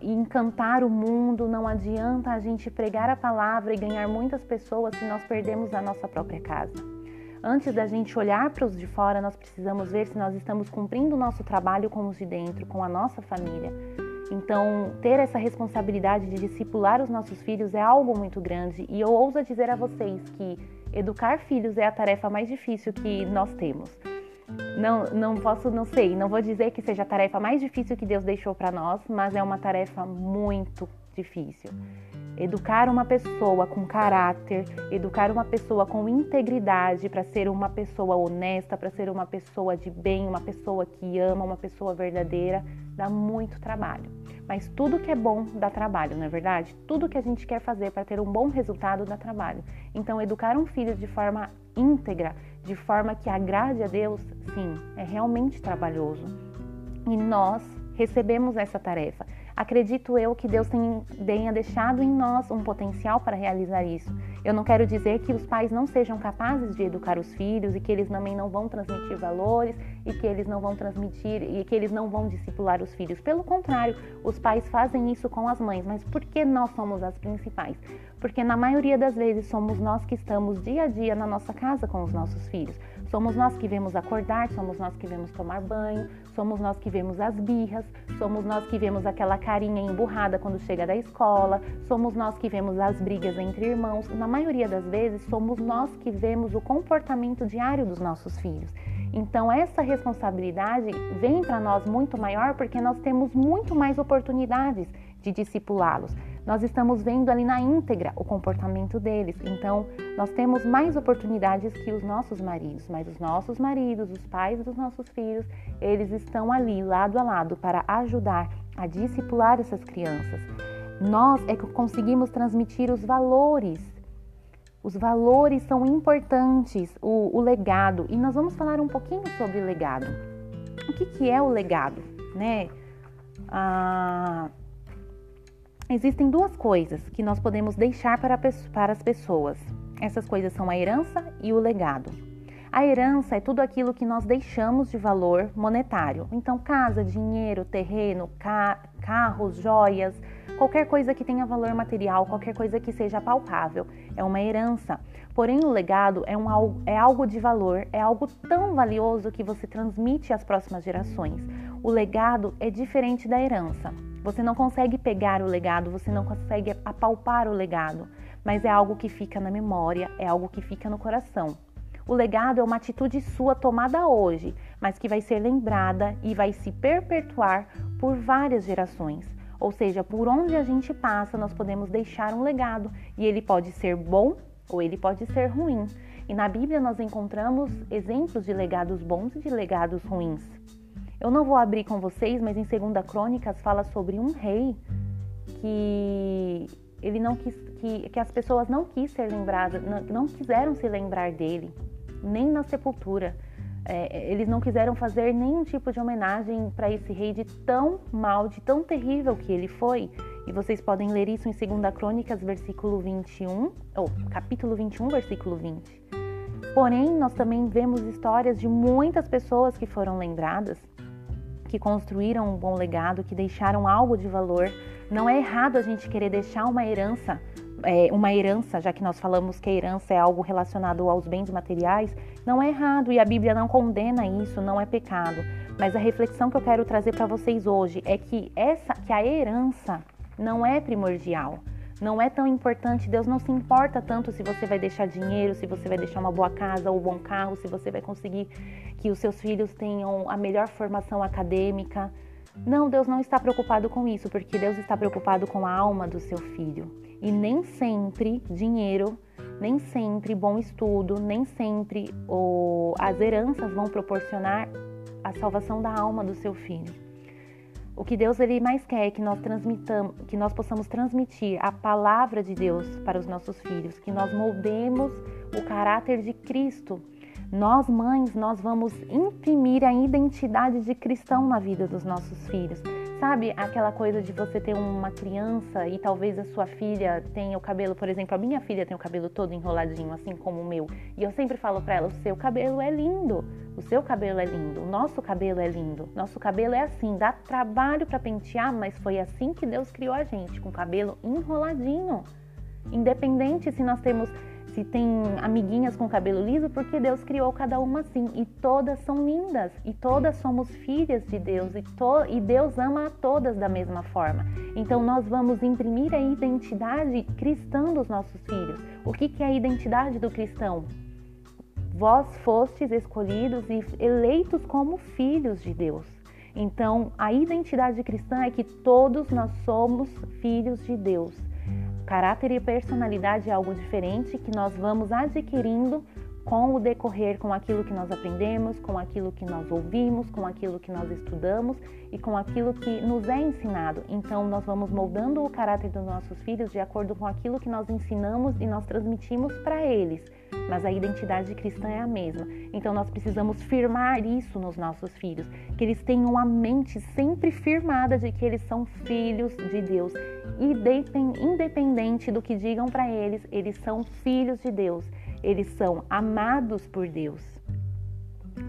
e encantar o mundo, não adianta a gente pregar a palavra e ganhar muitas pessoas se nós perdemos a nossa própria casa. Antes da gente olhar para os de fora, nós precisamos ver se nós estamos cumprindo o nosso trabalho com os de dentro, com a nossa família. Então, ter essa responsabilidade de discipular os nossos filhos é algo muito grande e eu ouso dizer a vocês que educar filhos é a tarefa mais difícil que nós temos. Não, não posso, não sei, não vou dizer que seja a tarefa mais difícil que Deus deixou para nós, mas é uma tarefa muito difícil. Educar uma pessoa com caráter, educar uma pessoa com integridade para ser uma pessoa honesta, para ser uma pessoa de bem, uma pessoa que ama, uma pessoa verdadeira, dá muito trabalho. Mas tudo que é bom dá trabalho, não é verdade? Tudo que a gente quer fazer para ter um bom resultado dá trabalho. Então, educar um filho de forma íntegra, de forma que agrade a Deus, sim, é realmente trabalhoso. E nós recebemos essa tarefa acredito eu que Deus tenha deixado em nós um potencial para realizar isso. Eu não quero dizer que os pais não sejam capazes de educar os filhos e que eles também não vão transmitir valores e que eles não vão transmitir e que eles não vão discipular os filhos. Pelo contrário, os pais fazem isso com as mães. Mas por que nós somos as principais? Porque na maioria das vezes somos nós que estamos dia a dia na nossa casa com os nossos filhos. Somos nós que vemos acordar, somos nós que vemos tomar banho, somos nós que vemos as birras, somos nós que vemos aquela carinha emburrada quando chega da escola, somos nós que vemos as brigas entre irmãos. Na maioria das vezes, somos nós que vemos o comportamento diário dos nossos filhos. Então, essa responsabilidade vem para nós muito maior porque nós temos muito mais oportunidades de discipulá-los nós estamos vendo ali na íntegra o comportamento deles. Então, nós temos mais oportunidades que os nossos maridos, mas os nossos maridos, os pais dos nossos filhos, eles estão ali lado a lado para ajudar a discipular essas crianças. Nós é que conseguimos transmitir os valores. Os valores são importantes, o, o legado. E nós vamos falar um pouquinho sobre legado. O que, que é o legado, né? Ah, existem duas coisas que nós podemos deixar para, para as pessoas. Essas coisas são a herança e o legado. A herança é tudo aquilo que nós deixamos de valor monetário. Então, casa, dinheiro, terreno, ca carros, joias, qualquer coisa que tenha valor material, qualquer coisa que seja palpável, é uma herança. Porém, o legado é, um, é algo de valor, é algo tão valioso que você transmite às próximas gerações. O legado é diferente da herança. Você não consegue pegar o legado, você não consegue apalpar o legado, mas é algo que fica na memória, é algo que fica no coração. O legado é uma atitude sua tomada hoje, mas que vai ser lembrada e vai se perpetuar por várias gerações. Ou seja, por onde a gente passa, nós podemos deixar um legado e ele pode ser bom ou ele pode ser ruim. E na Bíblia nós encontramos exemplos de legados bons e de legados ruins. Eu não vou abrir com vocês, mas em 2 Crônicas fala sobre um rei que ele não quis que, que as pessoas não quis ser lembradas, não, não quiseram se lembrar dele nem na sepultura. É, eles não quiseram fazer nenhum tipo de homenagem para esse rei de tão mal, de tão terrível que ele foi. E vocês podem ler isso em 2 Crônicas, versículo 21, ou capítulo 21, versículo 20. Porém, nós também vemos histórias de muitas pessoas que foram lembradas, que construíram um bom legado, que deixaram algo de valor. Não é errado a gente querer deixar uma herança é, uma herança, já que nós falamos que a herança é algo relacionado aos bens materiais, não é errado e a Bíblia não condena isso, não é pecado. Mas a reflexão que eu quero trazer para vocês hoje é que essa, que a herança não é primordial, não é tão importante. Deus não se importa tanto se você vai deixar dinheiro, se você vai deixar uma boa casa ou um bom carro, se você vai conseguir que os seus filhos tenham a melhor formação acadêmica. Não, Deus não está preocupado com isso, porque Deus está preocupado com a alma do seu filho. E nem sempre dinheiro, nem sempre bom estudo, nem sempre o, as heranças vão proporcionar a salvação da alma do seu filho. O que Deus ele mais quer é que nós transmitamos, que nós possamos transmitir a palavra de Deus para os nossos filhos, que nós moldemos o caráter de Cristo. Nós mães, nós vamos imprimir a identidade de cristão na vida dos nossos filhos. Sabe aquela coisa de você ter uma criança e talvez a sua filha tenha o cabelo, por exemplo, a minha filha tem o cabelo todo enroladinho, assim como o meu. E eu sempre falo para ela: o seu cabelo é lindo, o seu cabelo é lindo, o nosso cabelo é lindo. Nosso cabelo é assim, dá trabalho para pentear, mas foi assim que Deus criou a gente, com o cabelo enroladinho. Independente se nós temos se tem amiguinhas com cabelo liso, porque Deus criou cada uma assim. E todas são lindas. E todas somos filhas de Deus. E, to, e Deus ama a todas da mesma forma. Então nós vamos imprimir a identidade cristã dos nossos filhos. O que, que é a identidade do cristão? Vós fostes escolhidos e eleitos como filhos de Deus. Então, a identidade cristã é que todos nós somos filhos de Deus. Caráter e personalidade é algo diferente que nós vamos adquirindo com o decorrer, com aquilo que nós aprendemos, com aquilo que nós ouvimos, com aquilo que nós estudamos e com aquilo que nos é ensinado. Então, nós vamos moldando o caráter dos nossos filhos de acordo com aquilo que nós ensinamos e nós transmitimos para eles. Mas a identidade cristã é a mesma. Então, nós precisamos firmar isso nos nossos filhos, que eles tenham a mente sempre firmada de que eles são filhos de Deus. Independente do que digam para eles, eles são filhos de Deus eles são amados por Deus.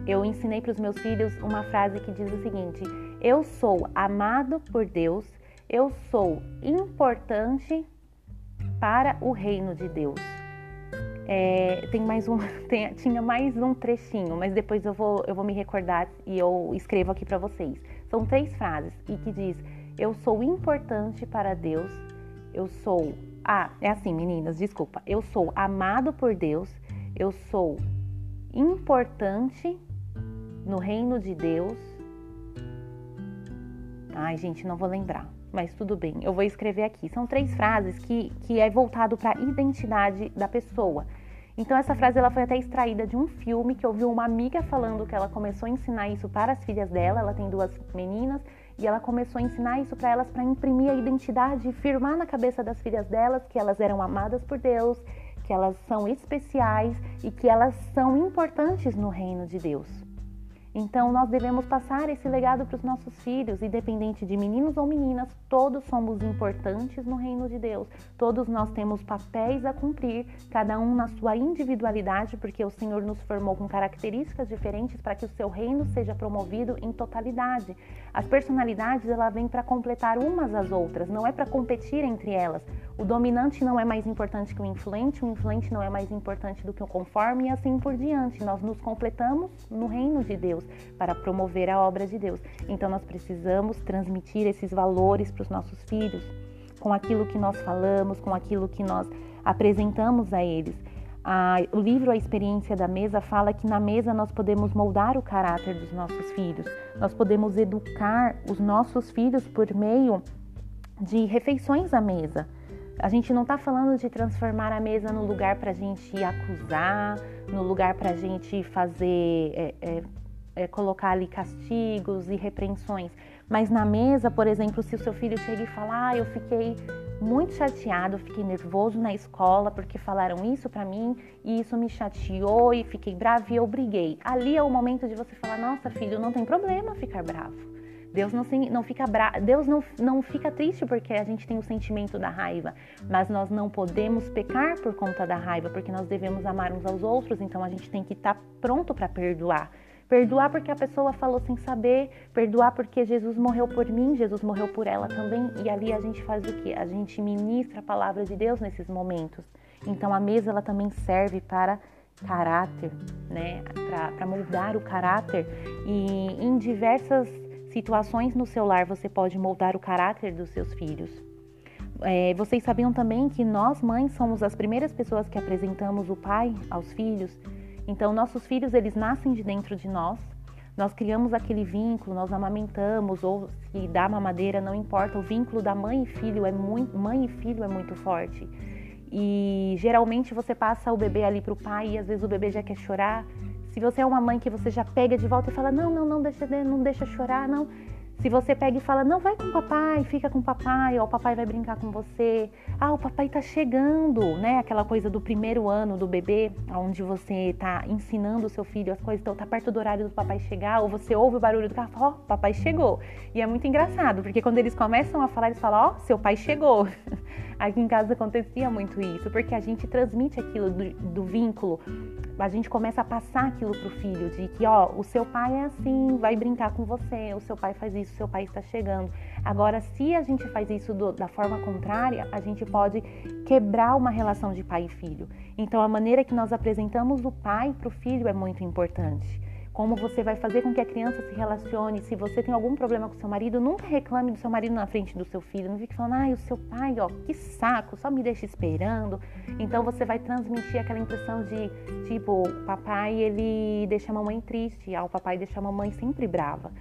Eu ensinei para os meus filhos uma frase que diz o seguinte: Eu sou amado por Deus, eu sou importante para o reino de Deus. É, tem mais um, [LAUGHS] tem, tinha mais um trechinho, mas depois eu vou, eu vou me recordar e eu escrevo aqui para vocês. São três frases e que diz: Eu sou importante para Deus, eu sou ah, é assim, meninas, desculpa. Eu sou amado por Deus, eu sou importante no reino de Deus. Ai, gente, não vou lembrar, mas tudo bem. Eu vou escrever aqui. São três frases que, que é voltado para a identidade da pessoa. Então essa frase ela foi até extraída de um filme que eu vi uma amiga falando que ela começou a ensinar isso para as filhas dela. Ela tem duas meninas e ela começou a ensinar isso para elas para imprimir a identidade e firmar na cabeça das filhas delas que elas eram amadas por Deus, que elas são especiais e que elas são importantes no reino de Deus. Então, nós devemos passar esse legado para os nossos filhos, independente de meninos ou meninas, todos somos importantes no reino de Deus. Todos nós temos papéis a cumprir, cada um na sua individualidade, porque o Senhor nos formou com características diferentes para que o seu reino seja promovido em totalidade. As personalidades, ela vêm para completar umas às outras, não é para competir entre elas. O dominante não é mais importante que o influente, o influente não é mais importante do que o conforme e assim por diante. Nós nos completamos no reino de Deus para promover a obra de Deus. Então nós precisamos transmitir esses valores para os nossos filhos com aquilo que nós falamos, com aquilo que nós apresentamos a eles. O livro A Experiência da Mesa fala que na mesa nós podemos moldar o caráter dos nossos filhos, nós podemos educar os nossos filhos por meio de refeições à mesa. A gente não está falando de transformar a mesa no lugar para a gente acusar, no lugar para a gente fazer, é, é, é, colocar ali castigos e repreensões. Mas na mesa, por exemplo, se o seu filho chega e fala, ah, eu fiquei muito chateado, fiquei nervoso na escola porque falaram isso para mim e isso me chateou e fiquei bravo e eu briguei. Ali é o momento de você falar, nossa filho, não tem problema ficar bravo. Deus não, não fica bra... Deus não, não fica triste porque a gente tem o sentimento da raiva, mas nós não podemos pecar por conta da raiva, porque nós devemos amar uns aos outros, então a gente tem que estar tá pronto para perdoar. Perdoar porque a pessoa falou sem saber, perdoar porque Jesus morreu por mim, Jesus morreu por ela também, e ali a gente faz o que? A gente ministra a palavra de Deus nesses momentos. Então a mesa ela também serve para caráter, né? Para moldar o caráter e em diversas situações no seu lar você pode moldar o caráter dos seus filhos. É, vocês sabiam também que nós, mães, somos as primeiras pessoas que apresentamos o pai aos filhos. Então, nossos filhos, eles nascem de dentro de nós. Nós criamos aquele vínculo, nós amamentamos ou se dá mamadeira, não importa. O vínculo da mãe e filho é muito, mãe e filho é muito forte. E geralmente você passa o bebê ali para o pai e às vezes o bebê já quer chorar se você é uma mãe que você já pega de volta e fala: "Não, não, não deixa, não deixa chorar, não". Se você pega e fala: "Não, vai com o papai, fica com o papai", ou o papai vai brincar com você. Ah, o papai tá chegando, né? Aquela coisa do primeiro ano do bebê, onde você tá ensinando o seu filho as coisas, então tá perto do horário do papai chegar, ou você ouve o barulho do carro, ó, oh, papai chegou. E é muito engraçado, porque quando eles começam a falar, eles falam: "Ó, seu pai chegou". [LAUGHS] Aqui em casa acontecia muito isso, porque a gente transmite aquilo do, do vínculo, a gente começa a passar aquilo pro filho, de que, ó, o seu pai é assim, vai brincar com você, o seu pai faz isso, o seu pai está chegando. Agora, se a gente faz isso do, da forma contrária, a gente pode quebrar uma relação de pai e filho. Então, a maneira que nós apresentamos o pai pro filho é muito importante como você vai fazer com que a criança se relacione. Se você tem algum problema com seu marido, nunca reclame do seu marido na frente do seu filho. Não fique falando, ai, o seu pai, ó, que saco, só me deixa esperando. Então você vai transmitir aquela impressão de, tipo, o papai, ele deixa a mamãe triste, ah, o papai deixa a mamãe sempre brava.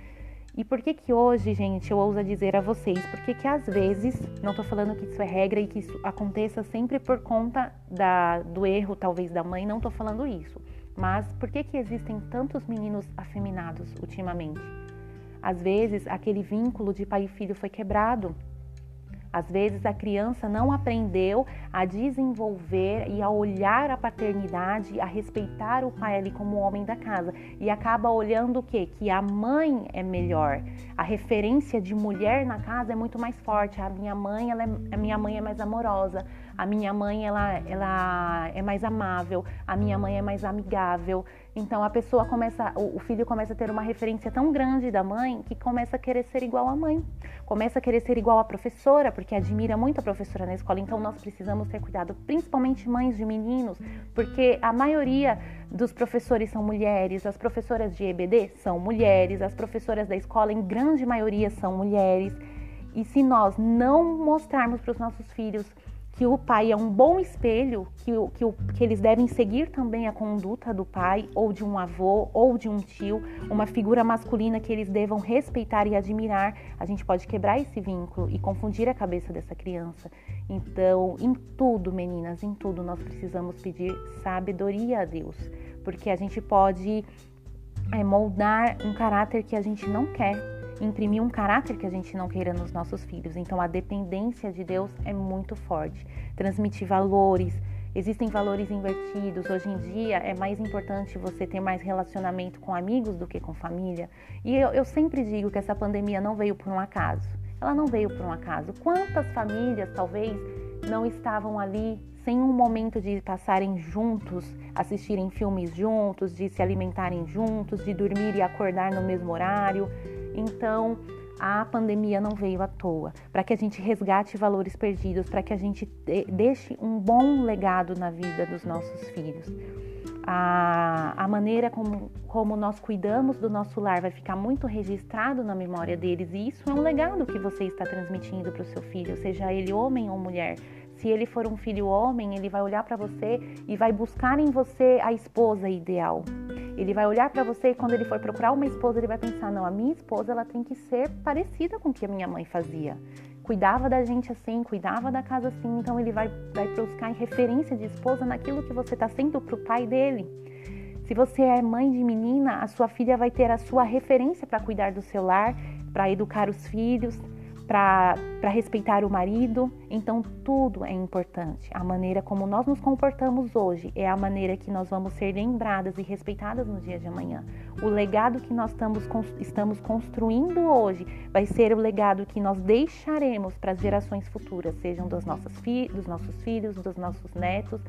E por que que hoje, gente, eu ouso dizer a vocês? Porque que às vezes, não tô falando que isso é regra e que isso aconteça sempre por conta da, do erro, talvez, da mãe, não tô falando isso. Mas por que, que existem tantos meninos afeminados ultimamente? Às vezes, aquele vínculo de pai e filho foi quebrado. Às vezes a criança não aprendeu a desenvolver e a olhar a paternidade, a respeitar o pai ali como homem da casa e acaba olhando o quê? Que a mãe é melhor. A referência de mulher na casa é muito mais forte. A minha mãe, ela é, a minha mãe é mais amorosa a minha mãe ela, ela é mais amável, a minha mãe é mais amigável. Então a pessoa começa, o filho começa a ter uma referência tão grande da mãe que começa a querer ser igual à mãe, começa a querer ser igual à professora, porque admira muito a professora na escola. Então nós precisamos ter cuidado, principalmente mães de meninos, porque a maioria dos professores são mulheres, as professoras de EBD são mulheres, as professoras da escola, em grande maioria, são mulheres. E se nós não mostrarmos para os nossos filhos que o pai é um bom espelho, que, que, que eles devem seguir também a conduta do pai, ou de um avô, ou de um tio, uma figura masculina que eles devam respeitar e admirar, a gente pode quebrar esse vínculo e confundir a cabeça dessa criança. Então, em tudo, meninas, em tudo, nós precisamos pedir sabedoria a Deus, porque a gente pode é, moldar um caráter que a gente não quer imprimir um caráter que a gente não queira nos nossos filhos. Então a dependência de Deus é muito forte. Transmitir valores, existem valores invertidos. Hoje em dia é mais importante você ter mais relacionamento com amigos do que com família. E eu, eu sempre digo que essa pandemia não veio por um acaso. Ela não veio por um acaso. Quantas famílias talvez não estavam ali sem um momento de passarem juntos, assistirem filmes juntos, de se alimentarem juntos, de dormir e acordar no mesmo horário. Então, a pandemia não veio à toa, para que a gente resgate valores perdidos, para que a gente deixe um bom legado na vida dos nossos filhos. A, a maneira como, como nós cuidamos do nosso lar vai ficar muito registrado na memória deles, e isso é um legado que você está transmitindo para o seu filho, seja ele homem ou mulher. Se ele for um filho homem, ele vai olhar para você e vai buscar em você a esposa ideal. Ele vai olhar para você e quando ele for procurar uma esposa, ele vai pensar: não, a minha esposa ela tem que ser parecida com o que a minha mãe fazia. Cuidava da gente assim, cuidava da casa assim, então ele vai, vai buscar referência de esposa naquilo que você está sendo para o pai dele. Se você é mãe de menina, a sua filha vai ter a sua referência para cuidar do seu lar, para educar os filhos, para respeitar o marido. Então, tudo é importante. A maneira como nós nos comportamos hoje é a maneira que nós vamos ser lembradas e respeitadas no dia de amanhã. O legado que nós estamos, estamos construindo hoje vai ser o legado que nós deixaremos para as gerações futuras, sejam dos nossos, fi dos nossos filhos, dos nossos netos,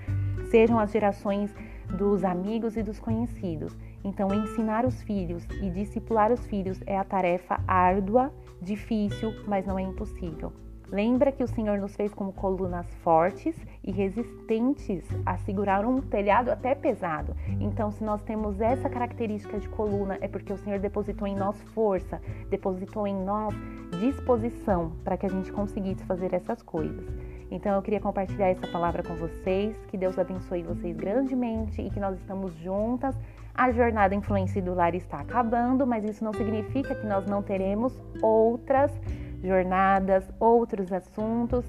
sejam as gerações dos amigos e dos conhecidos. Então, ensinar os filhos e discipular os filhos é a tarefa árdua, difícil, mas não é impossível. Lembra que o Senhor nos fez como colunas fortes e resistentes a segurar um telhado até pesado. Então, se nós temos essa característica de coluna, é porque o Senhor depositou em nós força, depositou em nós disposição para que a gente conseguisse fazer essas coisas. Então, eu queria compartilhar essa palavra com vocês. Que Deus abençoe vocês grandemente e que nós estamos juntas a jornada Influência do Lar está acabando, mas isso não significa que nós não teremos outras jornadas, outros assuntos.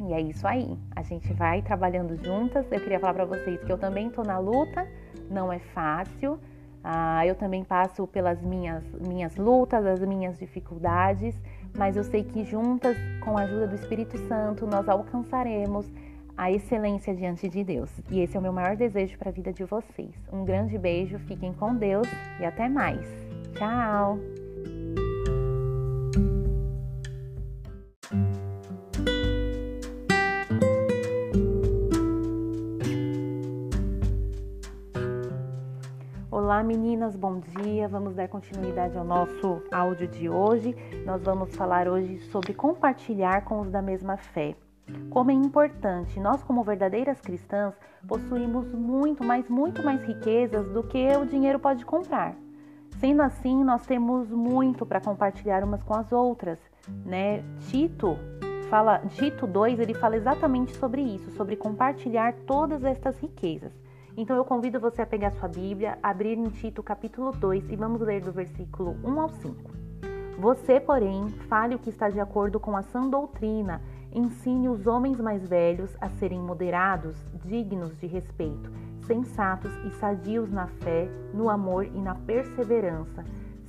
E é isso aí. A gente vai trabalhando juntas. Eu queria falar para vocês que eu também estou na luta, não é fácil. Ah, eu também passo pelas minhas, minhas lutas, as minhas dificuldades, mas eu sei que juntas, com a ajuda do Espírito Santo, nós alcançaremos a excelência diante de Deus. E esse é o meu maior desejo para a vida de vocês. Um grande beijo, fiquem com Deus e até mais. Tchau! Olá meninas, bom dia. Vamos dar continuidade ao nosso áudio de hoje. Nós vamos falar hoje sobre compartilhar com os da mesma fé. Como é importante, nós, como verdadeiras cristãs, possuímos muito, mas muito mais riquezas do que o dinheiro pode comprar. Sendo assim, nós temos muito para compartilhar umas com as outras, né? Tito fala, Tito 2, ele fala exatamente sobre isso, sobre compartilhar todas estas riquezas. Então eu convido você a pegar sua Bíblia, abrir em Tito capítulo 2 e vamos ler do versículo 1 ao 5. Você, porém, fale o que está de acordo com a sã doutrina Ensine os homens mais velhos a serem moderados, dignos de respeito, sensatos e sadios na fé, no amor e na perseverança.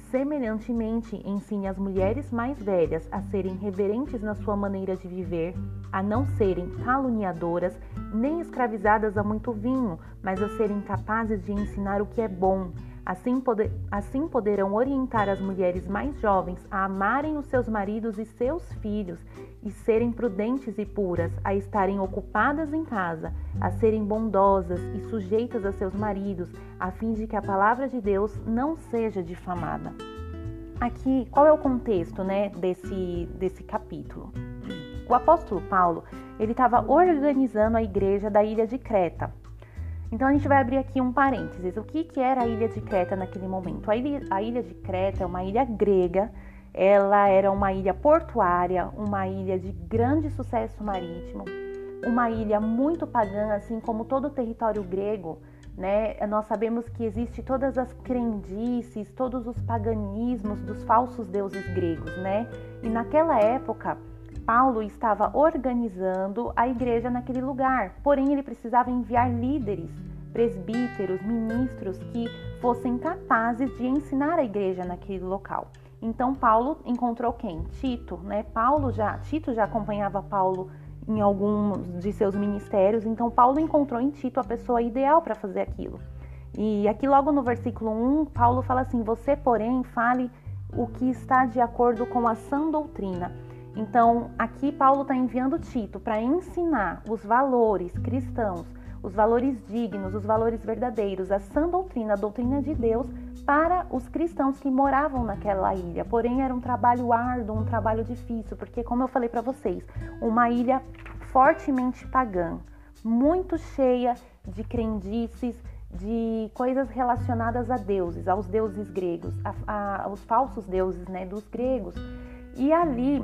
Semelhantemente, ensine as mulheres mais velhas a serem reverentes na sua maneira de viver, a não serem caluniadoras, nem escravizadas a muito vinho, mas a serem capazes de ensinar o que é bom Assim, poder, assim poderão orientar as mulheres mais jovens a amarem os seus maridos e seus filhos e serem prudentes e puras, a estarem ocupadas em casa, a serem bondosas e sujeitas a seus maridos, a fim de que a palavra de Deus não seja difamada. Aqui, qual é o contexto, né, desse desse capítulo? O apóstolo Paulo, ele estava organizando a igreja da ilha de Creta, então a gente vai abrir aqui um parênteses. O que, que era a ilha de Creta naquele momento? A ilha, a ilha de Creta é uma ilha grega, ela era uma ilha portuária, uma ilha de grande sucesso marítimo, uma ilha muito pagã, assim como todo o território grego. Né? Nós sabemos que existe todas as crendices, todos os paganismos dos falsos deuses gregos, né? E naquela época, Paulo estava organizando a igreja naquele lugar, porém ele precisava enviar líderes, presbíteros, ministros que fossem capazes de ensinar a igreja naquele local. Então Paulo encontrou quem? Tito, né? Paulo já, Tito já acompanhava Paulo em alguns de seus ministérios, então Paulo encontrou em Tito a pessoa ideal para fazer aquilo. E aqui logo no versículo 1, Paulo fala assim: "Você, porém, fale o que está de acordo com a sã doutrina". Então, aqui Paulo está enviando Tito para ensinar os valores cristãos, os valores dignos, os valores verdadeiros, a sã doutrina, a doutrina de Deus para os cristãos que moravam naquela ilha. Porém, era um trabalho árduo, um trabalho difícil, porque, como eu falei para vocês, uma ilha fortemente pagã, muito cheia de crendices, de coisas relacionadas a deuses, aos deuses gregos, a, a, aos falsos deuses né, dos gregos. E ali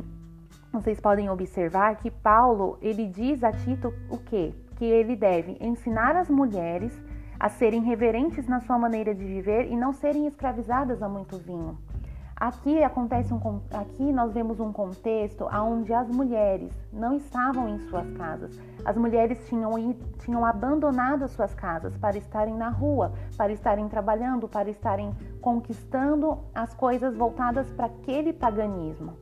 vocês podem observar que Paulo ele diz a Tito o quê? Que ele deve ensinar as mulheres a serem reverentes na sua maneira de viver e não serem escravizadas a muito vinho. Aqui acontece um, aqui nós vemos um contexto onde as mulheres não estavam em suas casas. As mulheres tinham, tinham abandonado suas casas para estarem na rua, para estarem trabalhando, para estarem conquistando as coisas voltadas para aquele paganismo.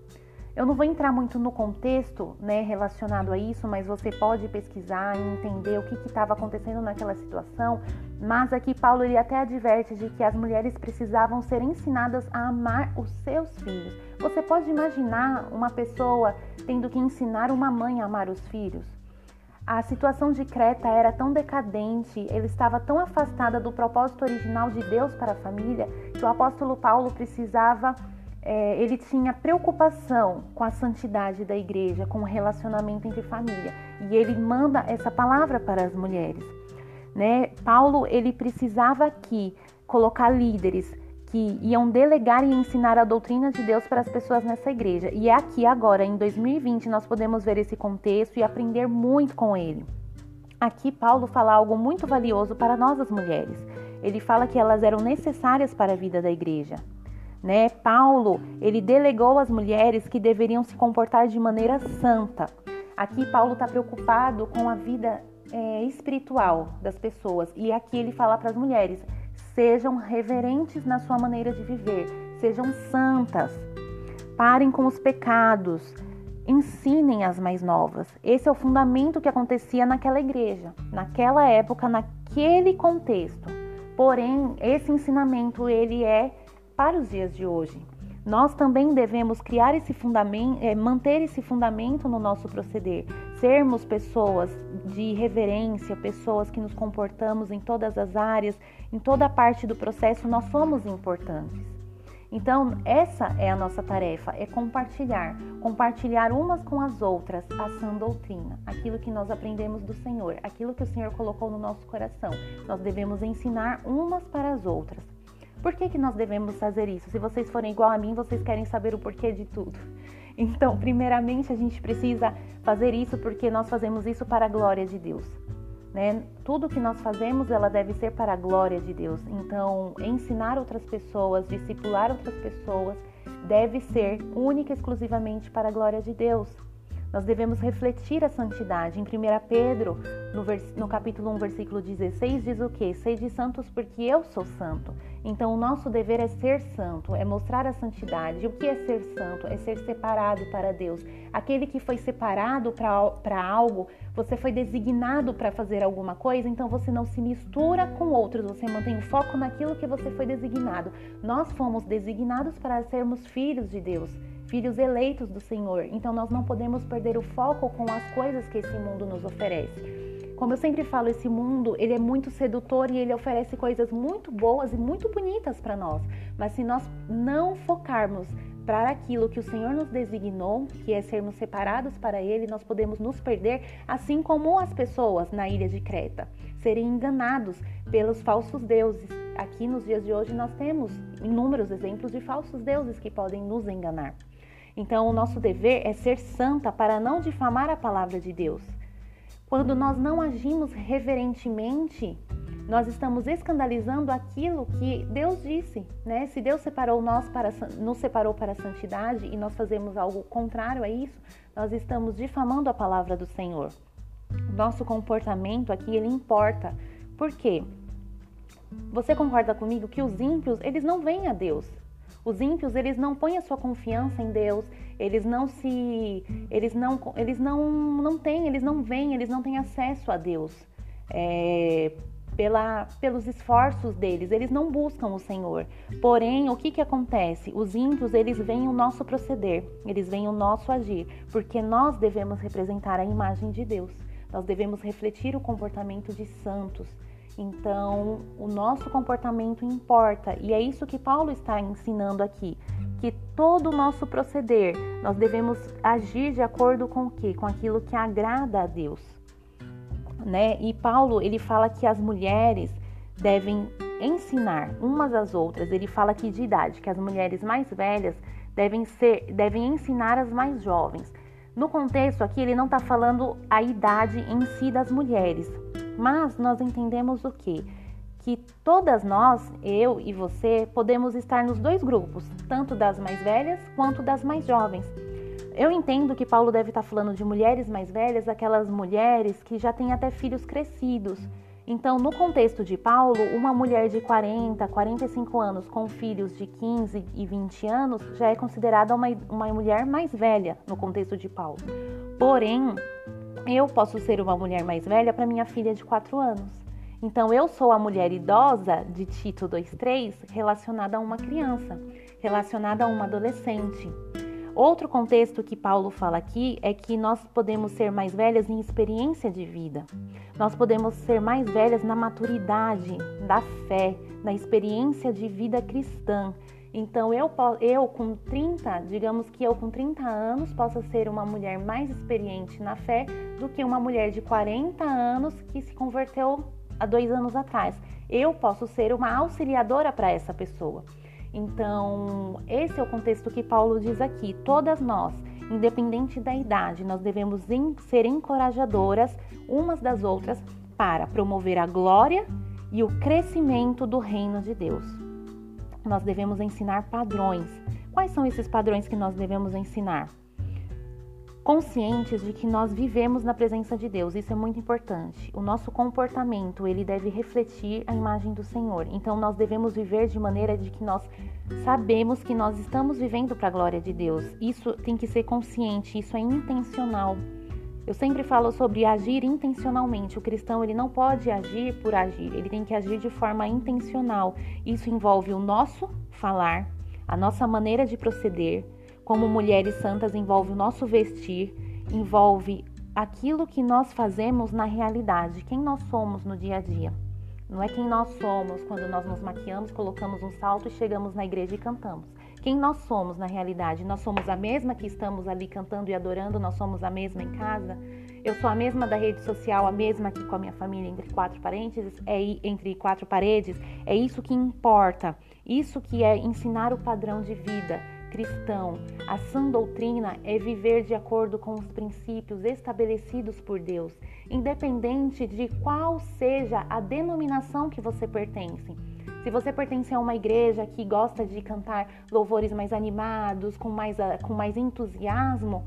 Eu não vou entrar muito no contexto né, relacionado a isso, mas você pode pesquisar e entender o que estava acontecendo naquela situação. Mas aqui Paulo ele até adverte de que as mulheres precisavam ser ensinadas a amar os seus filhos. Você pode imaginar uma pessoa tendo que ensinar uma mãe a amar os filhos? A situação de Creta era tão decadente, ele estava tão afastada do propósito original de Deus para a família, que o apóstolo Paulo precisava é, ele tinha preocupação com a santidade da igreja, com o relacionamento entre família. E ele manda essa palavra para as mulheres. Né? Paulo ele precisava aqui colocar líderes que iam delegar e ensinar a doutrina de Deus para as pessoas nessa igreja. E é aqui agora, em 2020, nós podemos ver esse contexto e aprender muito com ele. Aqui Paulo fala algo muito valioso para nós as mulheres. Ele fala que elas eram necessárias para a vida da igreja. Né? Paulo, ele delegou às mulheres que deveriam se comportar de maneira santa. Aqui Paulo está preocupado com a vida é, espiritual das pessoas e aqui ele fala para as mulheres: sejam reverentes na sua maneira de viver, sejam santas, parem com os pecados, ensinem as mais novas. Esse é o fundamento que acontecia naquela igreja, naquela época, naquele contexto. Porém, esse ensinamento ele é para os dias de hoje. Nós também devemos criar esse fundamento, é, manter esse fundamento no nosso proceder, sermos pessoas de reverência, pessoas que nos comportamos em todas as áreas, em toda parte do processo, nós somos importantes. Então, essa é a nossa tarefa, é compartilhar, compartilhar umas com as outras a sã doutrina, aquilo que nós aprendemos do Senhor, aquilo que o Senhor colocou no nosso coração. Nós devemos ensinar umas para as outras. Por que, que nós devemos fazer isso? Se vocês forem igual a mim, vocês querem saber o porquê de tudo. [LAUGHS] Então, primeiramente, a gente precisa fazer isso porque nós fazemos isso para a glória de Deus. Né? Tudo que nós fazemos, ela deve ser para a glória de Deus. Então, ensinar outras pessoas, discipular outras pessoas, deve ser única e exclusivamente para a glória de Deus. Nós devemos refletir a santidade. Em 1 Pedro, no, no capítulo 1, versículo 16, diz o que? Sede santos porque eu sou santo. Então, o nosso dever é ser santo, é mostrar a santidade. O que é ser santo? É ser separado para Deus. Aquele que foi separado para algo, você foi designado para fazer alguma coisa, então você não se mistura com outros, você mantém o foco naquilo que você foi designado. Nós fomos designados para sermos filhos de Deus filhos eleitos do Senhor. Então nós não podemos perder o foco com as coisas que esse mundo nos oferece. Como eu sempre falo, esse mundo ele é muito sedutor e ele oferece coisas muito boas e muito bonitas para nós. Mas se nós não focarmos para aquilo que o Senhor nos designou, que é sermos separados para Ele, nós podemos nos perder, assim como as pessoas na ilha de Creta, serem enganados pelos falsos deuses. Aqui nos dias de hoje nós temos inúmeros exemplos de falsos deuses que podem nos enganar. Então, o nosso dever é ser santa para não difamar a palavra de Deus. Quando nós não agimos reverentemente, nós estamos escandalizando aquilo que Deus disse, né? Se Deus separou nós para nos separou para a santidade e nós fazemos algo contrário a isso, nós estamos difamando a palavra do Senhor. Nosso comportamento aqui ele importa. Por quê? Você concorda comigo que os ímpios, eles não vêm a Deus. Os ímpios, eles não põem a sua confiança em Deus, eles não se eles não eles não não têm, eles não vêm, eles não têm acesso a Deus. É, pela, pelos esforços deles, eles não buscam o Senhor. Porém, o que, que acontece? Os ímpios, eles veem o nosso proceder, eles veem o nosso agir, porque nós devemos representar a imagem de Deus, nós devemos refletir o comportamento de santos. Então, o nosso comportamento importa, e é isso que Paulo está ensinando aqui, que todo o nosso proceder, nós devemos agir de acordo com o quê? Com aquilo que agrada a Deus né? E Paulo, ele fala que as mulheres devem ensinar umas às outras. Ele fala aqui de idade, que as mulheres mais velhas devem ser, devem ensinar as mais jovens. No contexto aqui, ele não está falando a idade em si das mulheres, mas nós entendemos o que? Que todas nós, eu e você, podemos estar nos dois grupos, tanto das mais velhas quanto das mais jovens. Eu entendo que Paulo deve estar falando de mulheres mais velhas, aquelas mulheres que já têm até filhos crescidos. Então, no contexto de Paulo, uma mulher de 40, 45 anos com filhos de 15 e 20 anos já é considerada uma, uma mulher mais velha no contexto de Paulo. Porém, eu posso ser uma mulher mais velha para minha filha de 4 anos. Então, eu sou a mulher idosa de Tito 2,3 relacionada a uma criança, relacionada a uma adolescente. Outro contexto que Paulo fala aqui é que nós podemos ser mais velhas em experiência de vida. Nós podemos ser mais velhas na maturidade, da fé, na experiência de vida cristã. Então, eu, eu com 30, digamos que eu com 30 anos possa ser uma mulher mais experiente na fé do que uma mulher de 40 anos que se converteu há dois anos atrás. Eu posso ser uma auxiliadora para essa pessoa. Então, esse é o contexto que Paulo diz aqui. Todas nós, independente da idade, nós devemos ser encorajadoras umas das outras para promover a glória e o crescimento do reino de Deus. Nós devemos ensinar padrões. Quais são esses padrões que nós devemos ensinar? conscientes de que nós vivemos na presença de Deus. Isso é muito importante. O nosso comportamento, ele deve refletir a imagem do Senhor. Então nós devemos viver de maneira de que nós sabemos que nós estamos vivendo para a glória de Deus. Isso tem que ser consciente, isso é intencional. Eu sempre falo sobre agir intencionalmente. O cristão ele não pode agir por agir, ele tem que agir de forma intencional. Isso envolve o nosso falar, a nossa maneira de proceder, como mulheres santas envolve o nosso vestir, envolve aquilo que nós fazemos na realidade, quem nós somos no dia a dia. Não é quem nós somos quando nós nos maquiamos, colocamos um salto e chegamos na igreja e cantamos. Quem nós somos na realidade? Nós somos a mesma que estamos ali cantando e adorando, nós somos a mesma em casa. Eu sou a mesma da rede social, a mesma aqui com a minha família entre quatro parênteses, é entre quatro paredes. É isso que importa. Isso que é ensinar o padrão de vida cristão, a sã doutrina é viver de acordo com os princípios estabelecidos por Deus, independente de qual seja a denominação que você pertence. Se você pertence a uma igreja que gosta de cantar louvores mais animados, com mais, com mais entusiasmo,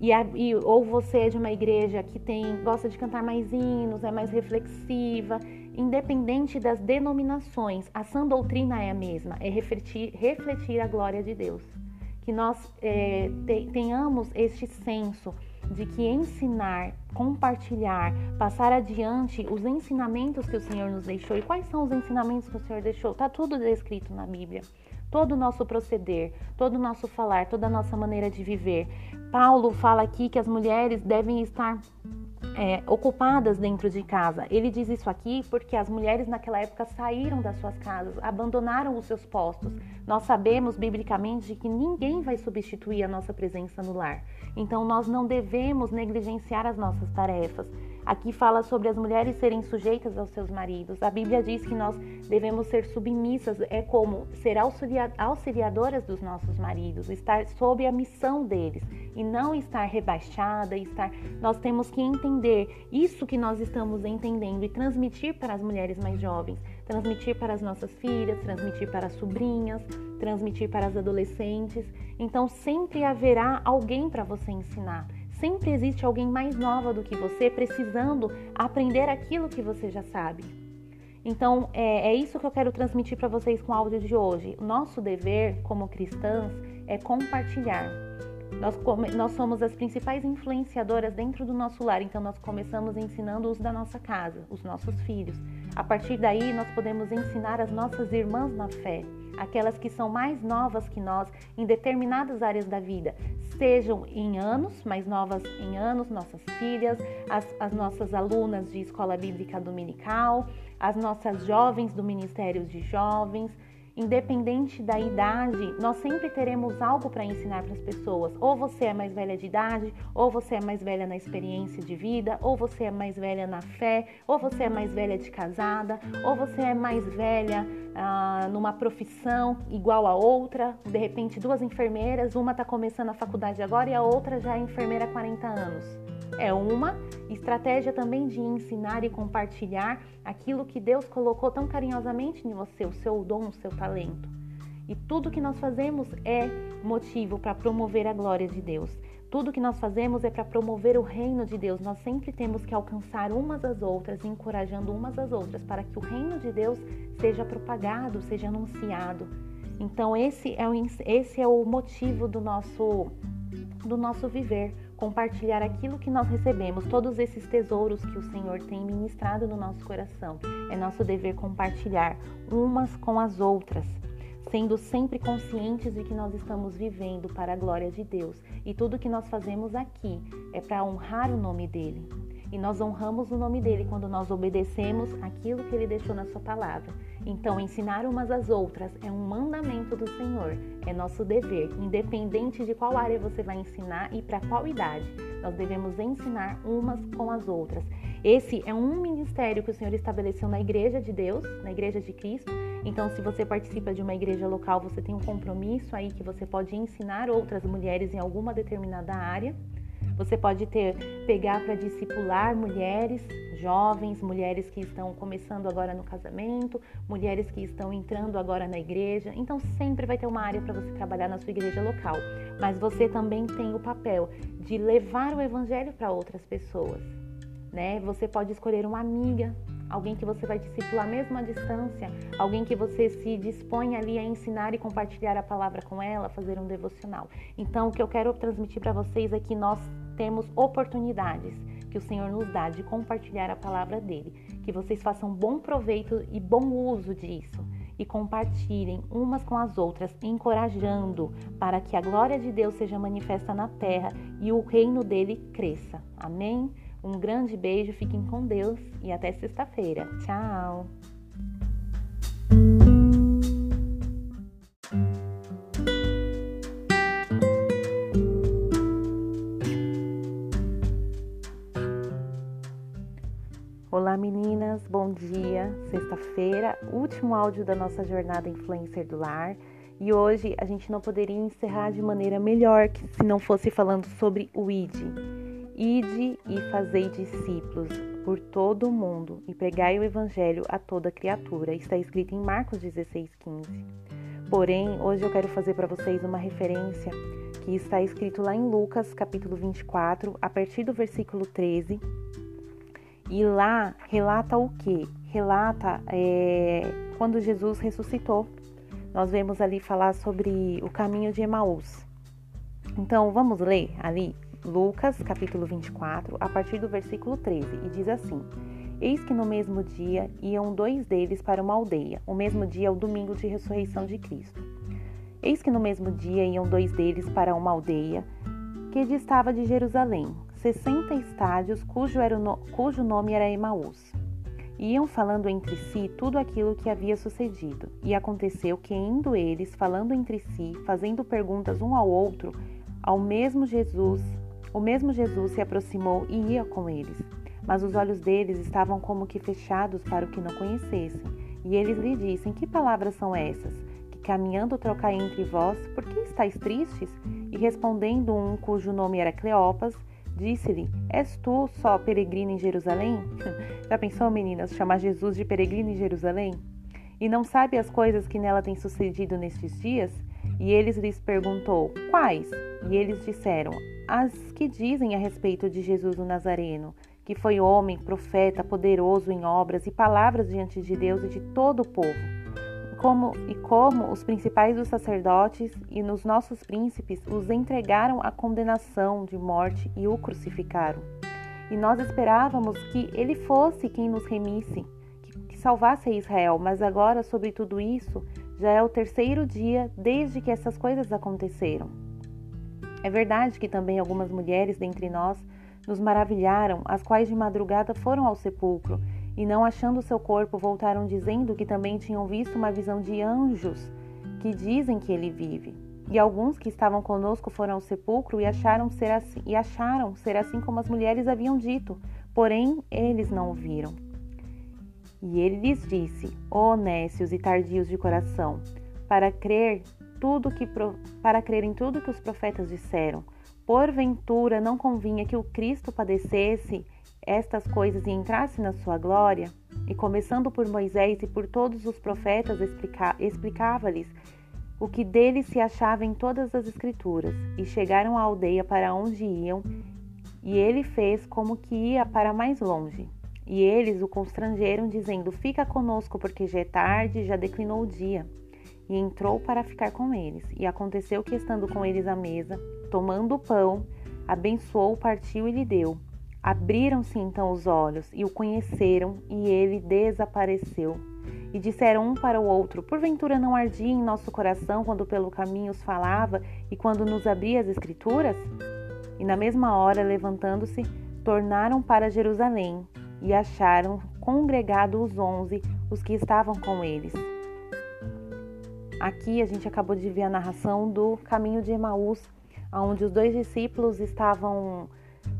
e, e, ou você é de uma igreja que tem gosta de cantar mais hinos, é mais reflexiva, independente das denominações, a sã doutrina é a mesma, é refletir, refletir a glória de Deus. Que nós é, tenhamos este senso de que ensinar, compartilhar, passar adiante os ensinamentos que o Senhor nos deixou. E quais são os ensinamentos que o Senhor deixou? Está tudo descrito na Bíblia todo o nosso proceder, todo o nosso falar, toda a nossa maneira de viver. Paulo fala aqui que as mulheres devem estar é, ocupadas dentro de casa. Ele diz isso aqui porque as mulheres naquela época saíram das suas casas, abandonaram os seus postos. Nós sabemos biblicamente que ninguém vai substituir a nossa presença no lar. Então nós não devemos negligenciar as nossas tarefas. Aqui fala sobre as mulheres serem sujeitas aos seus maridos. A Bíblia diz que nós devemos ser submissas, é como ser auxiliadoras dos nossos maridos, estar sob a missão deles e não estar rebaixada, estar. Nós temos que entender isso que nós estamos entendendo e transmitir para as mulheres mais jovens, transmitir para as nossas filhas, transmitir para as sobrinhas, transmitir para as adolescentes. Então sempre haverá alguém para você ensinar. Sempre existe alguém mais nova do que você precisando aprender aquilo que você já sabe. Então, é, é isso que eu quero transmitir para vocês com o áudio de hoje. Nosso dever como cristãs é compartilhar. Nós, nós somos as principais influenciadoras dentro do nosso lar, então nós começamos ensinando os da nossa casa, os nossos filhos. A partir daí, nós podemos ensinar as nossas irmãs na fé, aquelas que são mais novas que nós em determinadas áreas da vida, sejam em anos, mais novas em anos, nossas filhas, as, as nossas alunas de escola bíblica dominical, as nossas jovens do Ministério de Jovens, independente da idade, nós sempre teremos algo para ensinar para as pessoas. Ou você é mais velha de idade, ou você é mais velha na experiência de vida, ou você é mais velha na fé, ou você é mais velha de casada, ou você é mais velha ah, numa profissão igual a outra. De repente, duas enfermeiras, uma está começando a faculdade agora e a outra já é enfermeira há 40 anos. É uma estratégia também de ensinar e compartilhar aquilo que Deus colocou tão carinhosamente em você, o seu dom, o seu talento. E tudo que nós fazemos é motivo para promover a glória de Deus. Tudo que nós fazemos é para promover o reino de Deus. Nós sempre temos que alcançar umas às outras, encorajando umas às outras, para que o reino de Deus seja propagado, seja anunciado. Então esse é o, esse é o motivo do nosso do nosso viver compartilhar aquilo que nós recebemos, todos esses tesouros que o Senhor tem ministrado no nosso coração. É nosso dever compartilhar umas com as outras, sendo sempre conscientes de que nós estamos vivendo para a glória de Deus e tudo que nós fazemos aqui é para honrar o nome dele. E nós honramos o nome dele quando nós obedecemos aquilo que ele deixou na sua palavra. Então, ensinar umas às outras é um mandamento do Senhor, é nosso dever, independente de qual área você vai ensinar e para qual idade. Nós devemos ensinar umas com as outras. Esse é um ministério que o Senhor estabeleceu na igreja de Deus, na igreja de Cristo. Então, se você participa de uma igreja local, você tem um compromisso aí que você pode ensinar outras mulheres em alguma determinada área. Você pode ter pegar para discipular mulheres jovens, mulheres que estão começando agora no casamento, mulheres que estão entrando agora na igreja. Então sempre vai ter uma área para você trabalhar na sua igreja local. Mas você também tem o papel de levar o evangelho para outras pessoas, né? Você pode escolher uma amiga alguém que você vai discipular mesmo à distância, alguém que você se dispõe ali a ensinar e compartilhar a palavra com ela, fazer um devocional. Então, o que eu quero transmitir para vocês é que nós temos oportunidades que o Senhor nos dá de compartilhar a palavra dele, que vocês façam bom proveito e bom uso disso e compartilhem umas com as outras, encorajando para que a glória de Deus seja manifesta na terra e o reino dele cresça. Amém? Um grande beijo, fiquem com Deus e até sexta-feira. Tchau! Meninas, bom dia. Sexta-feira, último áudio da nossa jornada Influencer do Lar. E hoje a gente não poderia encerrar de maneira melhor que se não fosse falando sobre o ID. Ide e fazei discípulos por todo o mundo e pregai o evangelho a toda criatura. Está escrito em Marcos 16:15. Porém, hoje eu quero fazer para vocês uma referência que está escrito lá em Lucas, capítulo 24, a partir do versículo 13. E lá relata o que? Relata é, quando Jesus ressuscitou. Nós vemos ali falar sobre o caminho de Emaús. Então, vamos ler ali Lucas, capítulo 24, a partir do versículo 13, e diz assim: Eis que no mesmo dia iam dois deles para uma aldeia. O mesmo dia é o domingo de ressurreição de Cristo. Eis que no mesmo dia iam dois deles para uma aldeia que distava de Jerusalém, sessenta estádios, cujo, era no, cujo nome era Emaús. Iam falando entre si tudo aquilo que havia sucedido. E aconteceu que, indo eles, falando entre si, fazendo perguntas um ao outro, ao mesmo Jesus o mesmo Jesus se aproximou e ia com eles, mas os olhos deles estavam como que fechados para o que não conhecessem. E eles lhe disseram: Que palavras são essas? Que caminhando trocai entre vós, por que estáis tristes? E respondendo um cujo nome era Cleopas, disse-lhe: És tu só peregrino em Jerusalém? [LAUGHS] Já pensou, meninas, chamar Jesus de peregrino em Jerusalém? E não sabe as coisas que nela têm sucedido nestes dias? E eles lhes perguntou: Quais? E eles disseram: As que dizem a respeito de Jesus o Nazareno, que foi homem, profeta, poderoso em obras e palavras diante de Deus e de todo o povo. Como, e como os principais dos sacerdotes e nos nossos príncipes os entregaram à condenação de morte e o crucificaram. E nós esperávamos que ele fosse quem nos remisse, que, salvasse a Israel, mas agora, sobre tudo isso, já é o terceiro dia desde que essas coisas aconteceram. É verdade que também algumas mulheres dentre nós nos maravilharam, as quais de madrugada foram ao sepulcro e, não achando seu corpo, voltaram dizendo que também tinham visto uma visão de anjos que dizem que ele vive. E alguns que estavam conosco foram ao sepulcro e acharam ser assim, e acharam ser assim como as mulheres haviam dito, porém eles não o viram. E ele lhes disse: Ó oh, nécios e tardios de coração, para crer tudo que para crer em tudo que os profetas disseram, porventura não convinha que o Cristo padecesse estas coisas e entrasse na sua glória? E começando por Moisés e por todos os profetas, explica, explicava-lhes o que dele se achava em todas as Escrituras. E chegaram à aldeia para onde iam, e ele fez como que ia para mais longe. E eles o constrangeram, dizendo: Fica conosco, porque já é tarde, já declinou o dia. E entrou para ficar com eles. E aconteceu que, estando com eles à mesa, tomando o pão, abençoou, partiu e lhe deu. Abriram-se então os olhos e o conheceram, e ele desapareceu. E disseram um para o outro: Porventura não ardia em nosso coração quando pelo caminho os falava e quando nos abria as Escrituras? E na mesma hora, levantando-se, tornaram para Jerusalém e acharam congregados os onze, os que estavam com eles. Aqui a gente acabou de ver a narração do caminho de Emaús, onde os dois discípulos estavam,